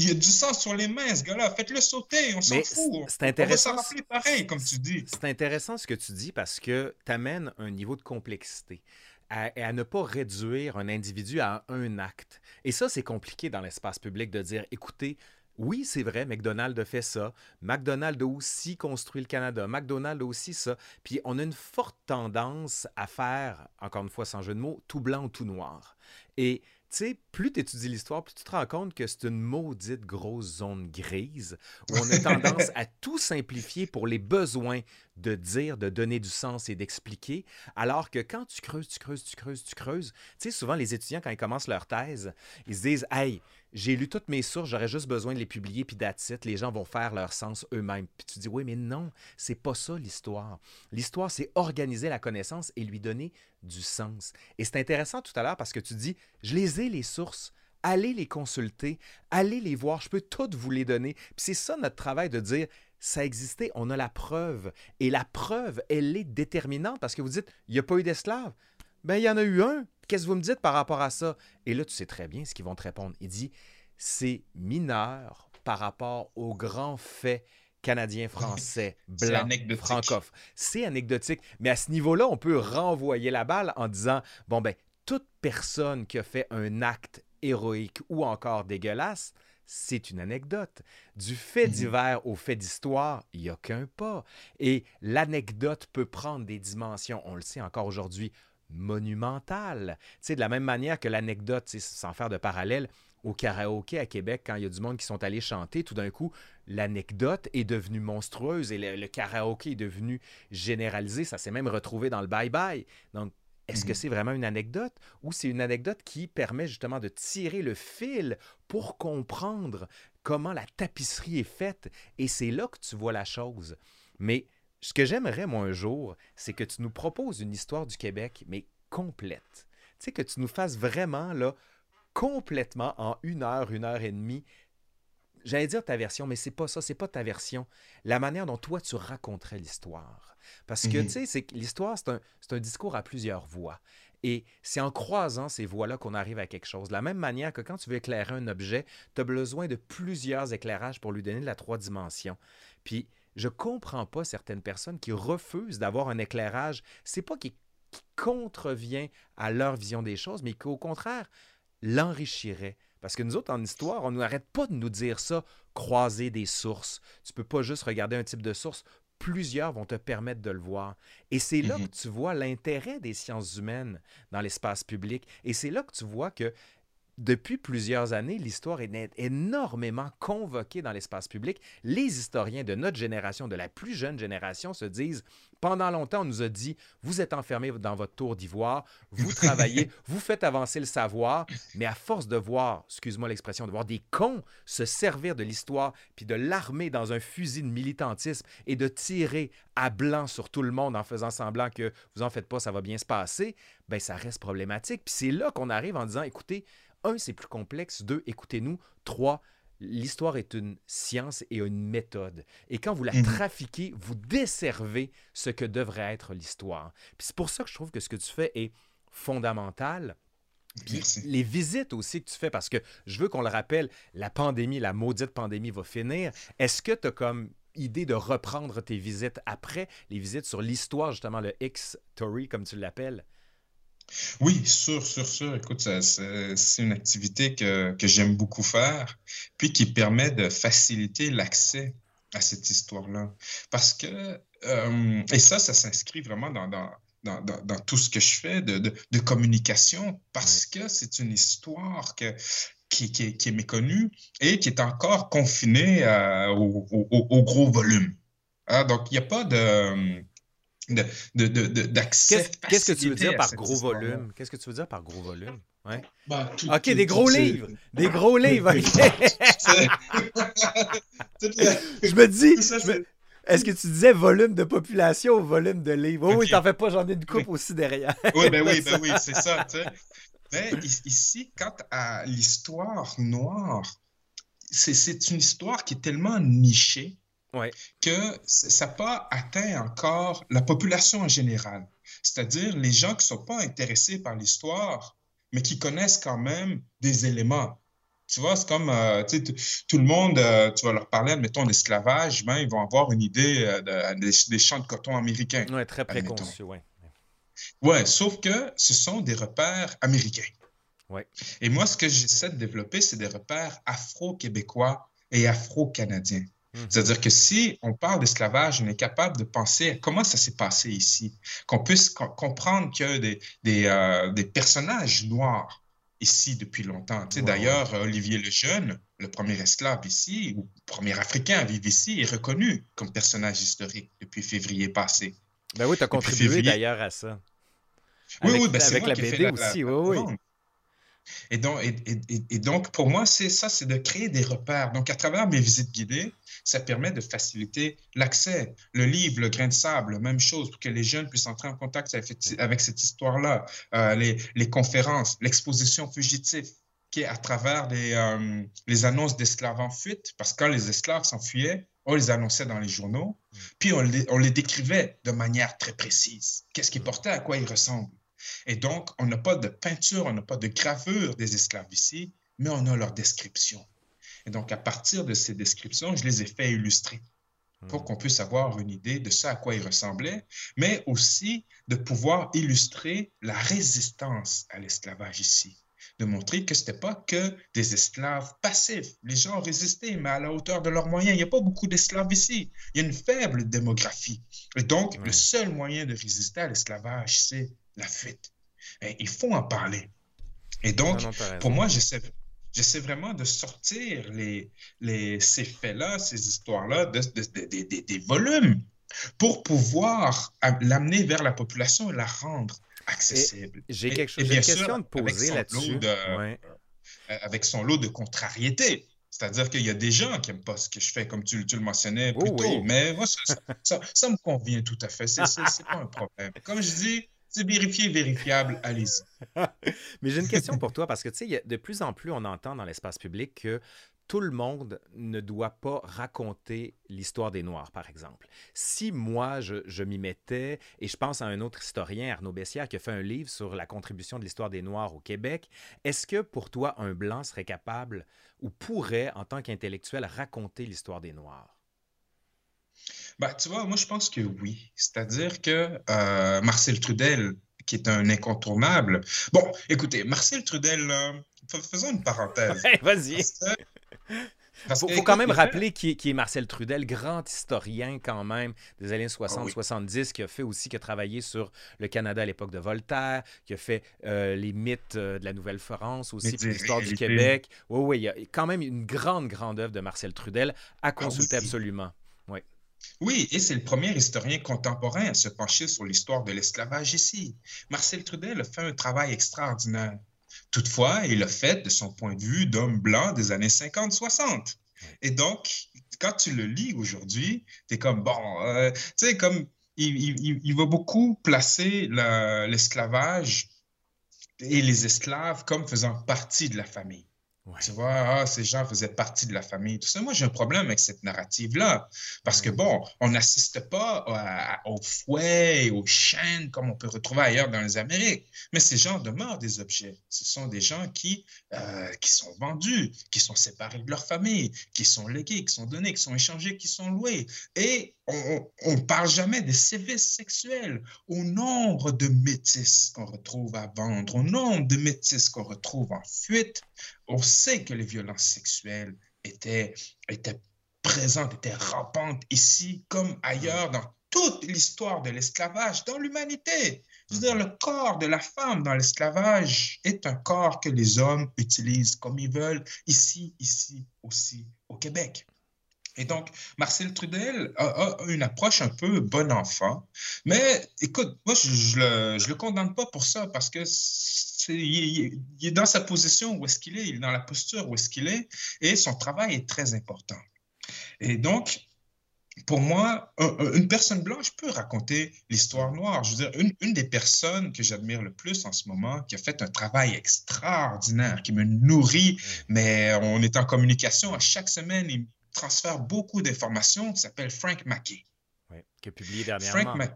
il y a du sang sur les mains, ce gars-là. Faites-le sauter, on s'en fout. C'est intéressant. On va rappeler pareil, comme tu dis. C'est intéressant ce que tu dis parce que tu amènes un niveau de complexité. À, à, ne pas réduire un individu à un acte. Et ça, c'est compliqué dans l'espace public de dire, écoutez, oui, c'est vrai, McDonald's fait ça. McDonald's a aussi construit le Canada. McDonald's a aussi ça. Puis on a une forte tendance à faire, encore une fois sans jeu de mots, tout blanc ou tout noir. Et tu sais, plus tu étudies l'histoire, plus tu te rends compte que c'est une maudite grosse zone grise où on a tendance à tout simplifier pour les besoins de dire, de donner du sens et d'expliquer, alors que quand tu creuses, tu creuses, tu creuses, tu creuses, tu sais, souvent les étudiants, quand ils commencent leur thèse, ils se disent Hey, j'ai lu toutes mes sources, j'aurais juste besoin de les publier, puis d'attitude, les gens vont faire leur sens eux-mêmes. Puis tu dis Oui, mais non, c'est pas ça l'histoire. L'histoire, c'est organiser la connaissance et lui donner du sens. Et c'est intéressant tout à l'heure parce que tu dis Je les ai, les sources allez les consulter, allez les voir, je peux toutes vous les donner. Puis c'est ça notre travail de dire, ça existait, on a la preuve. Et la preuve, elle est déterminante parce que vous dites, il n'y a pas eu d'esclaves. Ben, il y en a eu un. Qu'est-ce que vous me dites par rapport à ça? Et là, tu sais très bien ce qu'ils vont te répondre. Il dit, c'est mineur par rapport aux grands faits canadiens, français, blancs, francophones. C'est anecdotique. Mais à ce niveau-là, on peut renvoyer la balle en disant, bon, ben, toute personne qui a fait un acte héroïque ou encore dégueulasse, c'est une anecdote. Du fait mhm. divers au fait d'histoire, il n'y a qu'un pas. Et l'anecdote peut prendre des dimensions, on le sait encore aujourd'hui, sais, de la même manière que l'anecdote, sans faire de parallèle, au karaoké à Québec, quand il y a du monde qui sont allés chanter, tout d'un coup, l'anecdote est devenue monstrueuse et le, le, karaoké est devenu généralisé. Ça s'est même retrouvé dans le bye-bye. Donc, est-ce que mhm. c'est vraiment une anecdote ou c'est une anecdote qui permet justement de tirer le fil pour comprendre comment la tapisserie est faite? Et c'est là que tu vois la chose. Mais ce que j'aimerais, moi, un jour, c'est que tu nous proposes une histoire du Québec, mais complète. Tu sais, que tu nous fasses vraiment, là, complètement en une heure, une heure et demie, j'allais dire ta version, mais c'est pas ça, c'est pas ta version. La manière dont toi tu raconterais l'histoire. Parce que, mhm. tu sais, l'histoire, c'est un, un, discours à plusieurs voix. Et c'est en croisant ces voix-là qu'on arrive à quelque chose. De la même manière que quand tu veux éclairer un objet, tu as besoin de plusieurs éclairages pour lui donner de la trois dimensions. Puis, je comprends pas certaines personnes qui refusent d'avoir un éclairage. C'est pas qui, qui contrevient à leur vision des choses, mais qui, au contraire, l'enrichirait. Parce que nous autres, en histoire, on n'arrête pas de nous dire ça, croiser des sources. Tu peux pas juste regarder un type de source. Plusieurs vont te permettre de le voir. Et c'est là mhm. que tu vois l'intérêt des sciences humaines dans l'espace public. Et c'est là que tu vois que depuis plusieurs années, l'histoire est énormément convoquée dans l'espace public. Les historiens de notre génération, de la plus jeune génération, se disent pendant longtemps, on nous a dit vous êtes enfermés dans votre tour d'ivoire, vous travaillez, vous faites avancer le savoir, mais à force de voir, excuse-moi l'expression, de voir des cons se servir de l'histoire puis de l'armer dans un fusil de militantisme et de tirer à blanc sur tout le monde en faisant semblant que vous en faites pas, ça va bien se passer, ben ça reste problématique. Puis c'est là qu'on arrive en disant écoutez, un, c'est plus complexe. Deux, écoutez-nous. Trois, l'histoire est une science et une méthode. Et quand vous la mhm. trafiquez, vous desservez ce que devrait être l'histoire. Puis c'est pour ça que je trouve que ce que tu fais est fondamental. Puis les visites aussi que tu fais, parce que je veux qu'on le rappelle, la pandémie, la maudite pandémie va finir. Est-ce que tu as comme idée de reprendre tes visites après, les visites sur l'histoire, justement, le X-Story, comme tu l'appelles? Oui, sûr, sûr, sûr. Écoute, c'est une activité que, que j'aime beaucoup faire, puis qui permet de faciliter l'accès à cette histoire-là. Parce que, euh, et ça, ça s'inscrit vraiment dans, dans, dans, dans, tout ce que je fais de, de, de communication, parce que c'est une histoire que, qui, qui, qui, est méconnue et qui est encore confinée euh, au, au, au, gros volume. Ah, donc, il n'y a pas de d'accès. Qu'est-ce que tu veux dire par gros volume? Qu'est-ce que tu veux dire par gros volume? Ouais. Ben, ok, des gros livres. Des gros livres, ok. je me dis, est-ce que tu disais volume de population ou volume de livres? Oh, oui, t'en fais pas, j'en ai une coupe aussi derrière. oui, ben oui, ben oui, c'est ça. Mais ici, quant à l'histoire noire, c'est une histoire qui est tellement nichée que ça n'a pas atteint encore la population en général. C'est-à-dire les gens qui ne sont pas intéressés par l'histoire, mais qui connaissent quand même des éléments. Tu vois, c'est comme euh, tout le monde, euh, tu vas leur parler, admettons, d'esclavage, ben, ils vont avoir une idée euh, des, champs de coton américains. Oui, très préconçu, oui. Oui, sauf que ce sont des repères américains. Ouais. Et moi, ce que j'essaie de développer, c'est des repères afro-québécois et afro-canadiens. Mhm. C'est-à-dire que si on parle d'esclavage, on est capable de penser à comment ça s'est passé ici, qu'on puisse comprendre qu'il y a des, des, euh, des, personnages noirs ici depuis longtemps. Tu sais, D'ailleurs, Olivier le Jeune, le premier esclave ici, ou le premier Africain à vivre ici, est reconnu comme personnage historique depuis février passé. Ben oui, tu as contribué d'ailleurs à ça. Oui, oui, ben avec la BD aussi, oui, oui. Et donc, et, donc, pour moi, c'est ça, c'est de créer des repères. Donc, à travers mes visites guidées, ça permet de faciliter l'accès. Le livre, le grain de sable, même chose, pour que les jeunes puissent entrer en contact avec, cette histoire-là. Euh, les, les, conférences, l'exposition fugitive, qui est à travers les, euh, les annonces d'esclaves en fuite, parce que quand les esclaves s'enfuyaient, on les annonçait dans les journaux, puis on les, on les décrivait de manière très précise. Qu'est-ce qui portait, à quoi ils ressemblent. Et donc, on n'a pas de peinture, on n'a pas de gravure des esclaves ici, mais on a leur description. Et donc, à partir de ces descriptions, je les ai fait illustrer pour qu'on puisse avoir une idée de ce à quoi ils ressemblaient, mais aussi de pouvoir illustrer la résistance à l'esclavage ici, de montrer que ce n'était pas que des esclaves passifs. Les gens résistaient, mais à la hauteur de leurs moyens. Il n'y a pas beaucoup d'esclaves ici. Il y a une faible démographie. Et donc, le seul moyen de résister à l'esclavage, c'est la fuite. il faut en parler. Et donc, pour moi, j'essaie, j'essaie vraiment de sortir les, les, ces faits-là, ces histoires-là de, des volumes pour pouvoir l'amener vers la population et la rendre accessible. J'ai quelque chose, une question à poser là-dessus. Euh, avec son lot de contrariété. C'est-à-dire qu'il y a des gens qui n'aiment pas ce que je fais, comme tu, tu le mentionnais plus tôt. Mais moi, ça, ça, me convient tout à fait. C'est pas un problème. Comme je dis, c'est vérifié, vérifiable, allez-y. Mais j'ai une question pour toi parce que tu sais, de plus en plus, on entend dans l'espace public que tout le monde ne doit pas raconter l'histoire des Noirs, par exemple. Si moi, je, m'y mettais, et je pense à un autre historien, Arnaud Bessière, qui a fait un livre sur la contribution de l'histoire des Noirs au Québec, est-ce que pour toi, un Blanc serait capable ou pourrait, en tant qu'intellectuel, raconter l'histoire des Noirs? Bah, tu vois, moi, je pense que oui. C'est-à-dire que euh, Marcel Trudel, qui est un incontournable. Bon, écoutez, Marcel Trudel, faisons une parenthèse. Vas-y. Il faut, quand même rappeler qui est, Marcel Trudel, grand historien quand même des années 60-70, qui a fait aussi, qui a travaillé sur le Canada à l'époque de Voltaire, qui a fait euh, les mythes euh, de la Nouvelle-France aussi, l'histoire du Québec. Oui, oui, il y a quand même une grande, grande œuvre de Marcel Trudel à ah consulter absolument. Oui. Et c'est le premier historien contemporain à se pencher sur l'histoire de l'esclavage ici. Marcel Trudel a fait un travail extraordinaire. Toutefois, il l'a fait de son point de vue d'homme blanc des années 50-60. Et donc, quand tu le lis aujourd'hui, tu es comme, bon, euh, tu sais, comme, il, va beaucoup placer l'esclavage et les esclaves comme faisant partie de la famille. Tu vois, ah, ces gens faisaient partie de la famille. Tout ça, moi, j'ai un problème avec cette narrative-là. Parce que, bon, on n'assiste pas aux fouets et aux chaînes comme on peut retrouver ailleurs dans les Amériques. Mais ces gens demeurent des objets. Ce sont des gens qui, euh, qui sont vendus, qui sont séparés de leur famille, qui sont légués, qui sont donnés, qui sont échangés, qui sont loués. Et on ne parle jamais des sévices sexuels, au nombre de métis qu'on retrouve à vendre, au nombre de métis qu'on retrouve en fuite. On sait que les violences sexuelles étaient, étaient présentes, étaient rampantes ici comme ailleurs dans toute l'histoire de l'esclavage, dans l'humanité. Je veux dire, le corps de la femme dans l'esclavage est un corps que les hommes utilisent comme ils veulent, ici, ici aussi, au Québec. Et donc, Marcel Trudel a, une approche un peu bon enfant. Mais écoute, moi, je ne le, condamne pas pour ça parce que il, est dans sa position où est-ce qu'il est, il est dans la posture où est-ce qu'il est, et son travail est très important. Et donc, pour moi, une personne blanche peut raconter l'histoire noire. Je veux dire, une, une des personnes que j'admire le plus en ce moment, qui a fait un travail extraordinaire, qui me nourrit, mais on est en communication à chaque semaine, il transfère beaucoup d'informations qui s'appelle Frank Mackey. Oui, qui a publié dernièrement Frank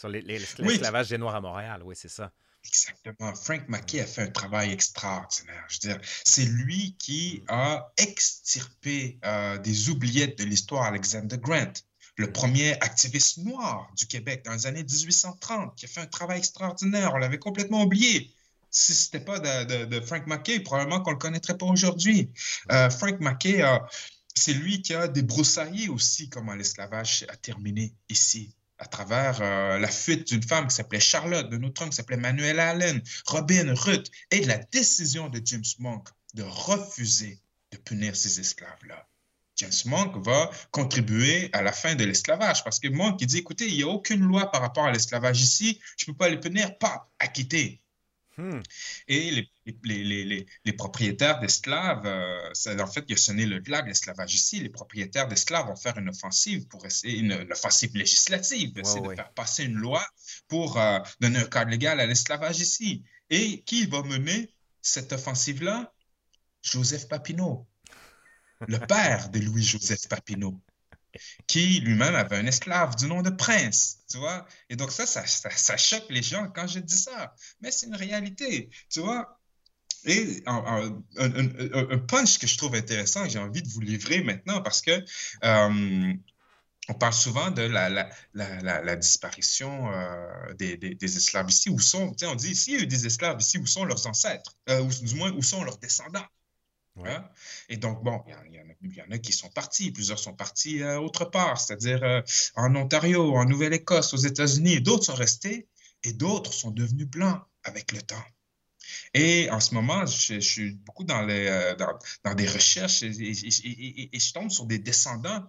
sur l'esclavage des Noirs à Montréal. Oui, c'est ça. Exactement. Frank Mackey a fait un travail extraordinaire. Je veux dire, c'est lui qui a extirpé euh, des oubliettes de l'histoire Alexander Grant, le premier activiste noir du Québec dans les années 1830, qui a fait un travail extraordinaire. On l'avait complètement oublié. Si ce n'était pas de, Frank Mackey, probablement qu'on ne le connaîtrait pas aujourd'hui. Euh, Frank Mackey c'est lui qui a débroussaillé aussi comment l'esclavage a terminé ici à travers euh, la fuite d'une femme qui s'appelait Charlotte, d'un autre homme qui s'appelait Manuel Allen, Robin, Ruth, et de la décision de James Monk de refuser de punir ces esclaves-là. James Monk va contribuer à la fin de l'esclavage parce que Monk, il dit, écoutez, il n'y a aucune loi par rapport à l'esclavage ici, je ne peux pas les punir, pas acquitter. Hmm. Et les, les, les, les propriétaires d'esclaves, euh, en fait, il a sonné le glas de l'esclavage ici. Les propriétaires d'esclaves vont faire une offensive pour essayer, une, offensive législative, essayer de faire passer une loi pour euh, donner un cadre légal à l'esclavage ici. Et qui va mener cette offensive-là? Joseph Papineau, le père de Louis-Joseph Papineau qui lui-même avait un esclave du nom de prince, tu vois? Et donc ça ça, choque les gens quand je dis ça, mais c'est une réalité, tu vois? Et un, punch que je trouve intéressant, j'ai envie de vous livrer maintenant, parce que euh, on parle souvent de la, disparition euh, des, des, esclaves ici. Où sont, on dit, s'il y a eu des esclaves ici, où sont leurs ancêtres? Euh, ou du moins, où sont leurs descendants? Hein? Et donc, bon, il y, en a qui sont partis, plusieurs sont partis euh, autre part, c'est-à-dire euh, en Ontario, en Nouvelle-Écosse, aux États-Unis. D'autres sont restés et d'autres sont devenus blancs avec le temps. Et en ce moment, je, suis beaucoup dans, les, euh, dans, des recherches et, je tombe sur des descendants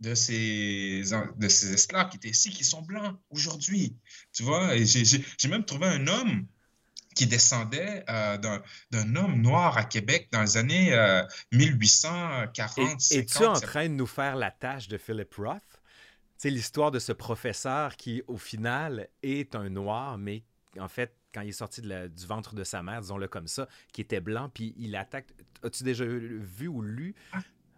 de ces, de ces esclaves qui étaient ici, qui sont blancs aujourd'hui. Tu vois, j'ai même trouvé un homme qui descendait euh, d'un homme noir à Québec dans les années 1840. Euh, es-tu en train de nous faire la tâche de Philip Roth? C'est l'histoire de ce professeur qui, au final, est un noir, mais en fait, quand il est sorti du ventre de sa mère, disons-le comme ça, qui était blanc, puis il attaque. As-tu déjà vu ou lu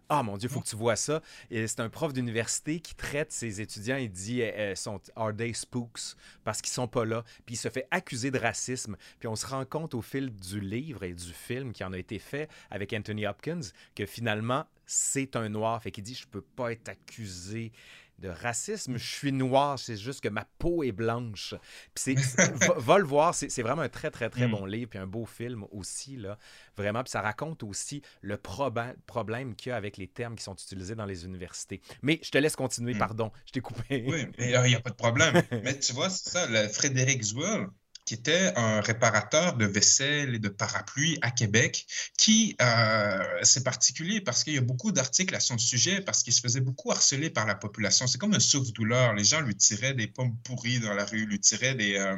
ah, mon Dieu, il faut que tu vois ça. C'est un prof d'université qui traite ses étudiants et dit euh, sont Are they spooks? Parce qu'ils sont pas là. Puis il se fait accuser de racisme. Puis on se rend compte au fil du livre et du film qui en a été fait avec Anthony Hopkins que finalement c'est un noir. Fait qu'il dit Je peux pas être accusé de racisme. Je suis noir, c'est juste que ma peau est blanche. Puis va, le voir, c'est vraiment un très, très, très mm. bon livre, puis un beau film aussi, là. Vraiment, puis ça raconte aussi le problème qu'il y a avec les termes qui sont utilisés dans les universités. Mais je te laisse continuer, mm. pardon, je t'ai coupé. Oui, il n'y a pas de problème. mais tu vois, c'est ça, le Frédéric Zwell, qui était un réparateur de vaisselle et de parapluies à Québec, qui euh, c'est particulier parce qu'il y a beaucoup d'articles à son sujet parce qu'il se faisait beaucoup harceler par la population. C'est comme un souffle-douleur. Les gens lui tiraient des pommes pourries dans la rue, lui tiraient des, euh,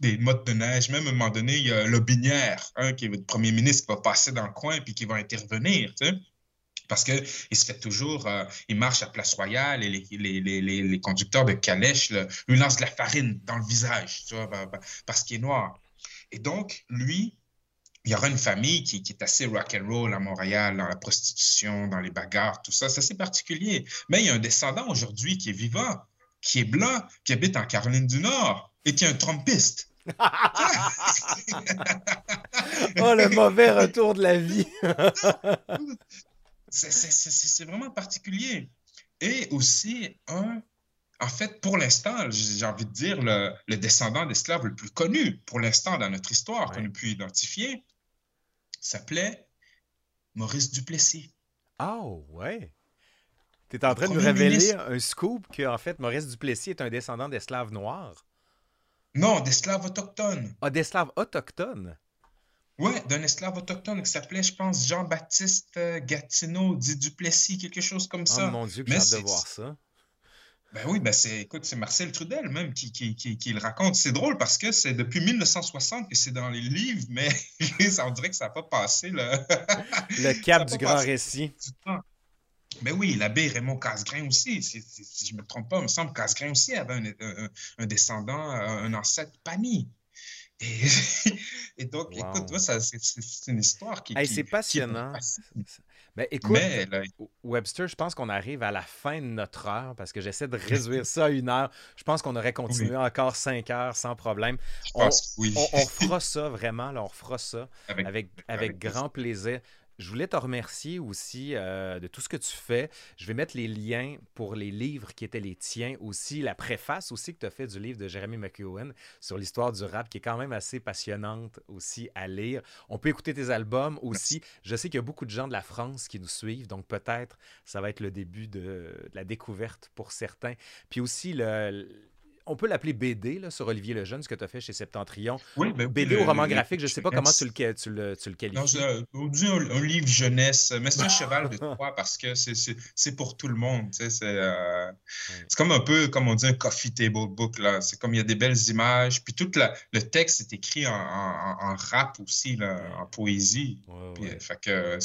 des mottes de neige. Même à un moment donné, il y a Lobinière, hein, qui est le premier ministre, qui va passer dans le coin puis qui va intervenir. Parce qu'il se fait toujours, euh, il marche à Place Royale et les, les, les, les conducteurs de calèche lui lancent de la farine dans le visage, tu vois, parce qu'il est noir. Et donc, lui, il y aura une famille qui, qui, est assez rock and roll à Montréal, dans la prostitution, dans les bagarres, tout ça. C'est assez particulier. Mais il y a un descendant aujourd'hui qui est vivant, qui est blanc, qui habite en Caroline du Nord et qui est un trompiste. oh, le mauvais retour de la vie. C'est vraiment particulier. Et aussi, un, en fait, pour l'instant, j'ai envie de dire, le, descendant d'esclaves le plus connu pour l'instant dans notre histoire, qu'on a pu identifier, s'appelait Maurice Duplessis. Oh, ouais. Tu es en train de nous révéler un scoop que, en fait, Maurice Duplessis est un descendant d'esclaves noirs. Non, d'esclaves autochtones. Ah, d'esclaves autochtones. Oui, d'un esclave autochtone qui s'appelait, je pense, Jean-Baptiste euh, Gatineau, dit Duplessis, quelque chose comme ça. Oh mon Dieu, que j'ai hâte de voir ça. Ben oui, ben c'est, écoute, c'est Marcel Trudel même qui, qui, qui, le raconte. C'est drôle parce que c'est depuis 1960 que c'est dans les livres, mais on dirait que ça n'a pas passé le, le cap du grand récit. Ben oui, l'abbé Raymond Casgrain aussi, si, je ne me trompe pas, il me semble que Casgrain aussi avait un, un descendant, un ancêtre Pani. Et, donc, écoute, c'est une histoire qui. c'est passionnant. Ben, écoute, Webster, je pense qu'on arrive à la fin de notre heure parce que j'essaie de réduire ça à une heure. Je pense qu'on aurait continué encore cinq heures sans problème. On, on, fera ça vraiment, là, on fera ça avec, avec, grand plaisir. Je voulais te remercier aussi euh, de tout ce que tu fais. Je vais mettre les liens pour les livres qui étaient les tiens aussi, la préface aussi que tu as fait du livre de Jeremy McEwen sur l'histoire du rap, qui est quand même assez passionnante aussi à lire. On peut écouter tes albums aussi. Je sais qu'il y a beaucoup de gens de la France qui nous suivent, donc peut-être ça va être le début de, de la découverte pour certains. Puis aussi le on peut l'appeler BD là, sur Olivier Lejeune, ce que tu as fait chez Septentrion. Oui, ben, BD au roman graphique, je ne sais pas comment tu le, tu le, tu le qualifies. Non, un, un, livre jeunesse, mais c'est un cheval de Troie parce que c'est pour tout le monde. C'est euh, comme un peu, comme on dit, un coffee table book. C'est comme il y a des belles images, puis tout la, le texte est écrit en, en, en rap aussi, là, en poésie. Ouais, ouais. fait que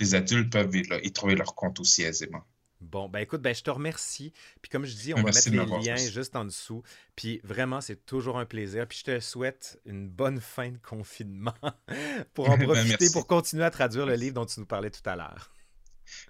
les adultes peuvent y trouver leur compte aussi aisément. Bon, ben écoute, ben, je te remercie. Puis comme je dis, on va mettre les liens juste en dessous. Puis vraiment, c'est toujours un plaisir. Puis je te souhaite une bonne fin de confinement pour en ben, profiter, pour continuer à traduire le livre dont tu nous parlais tout à l'heure.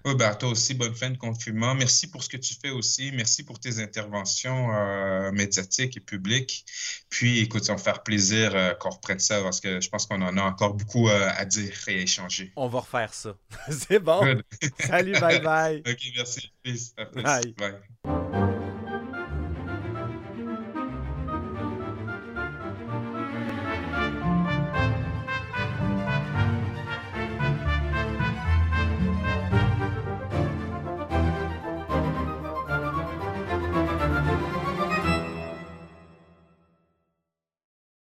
Oui, ben, toi aussi, bonne fin de confinement. Merci pour ce que tu fais aussi. Merci pour tes interventions euh, médiatiques et publiques. Puis, écoute, ça va faire plaisir euh, qu'on reprenne ça parce que je pense qu'on en a encore beaucoup euh, à dire et à échanger. On va refaire ça. C'est bon. Salut, bye bye. OK, merci. Peace. Bye. bye.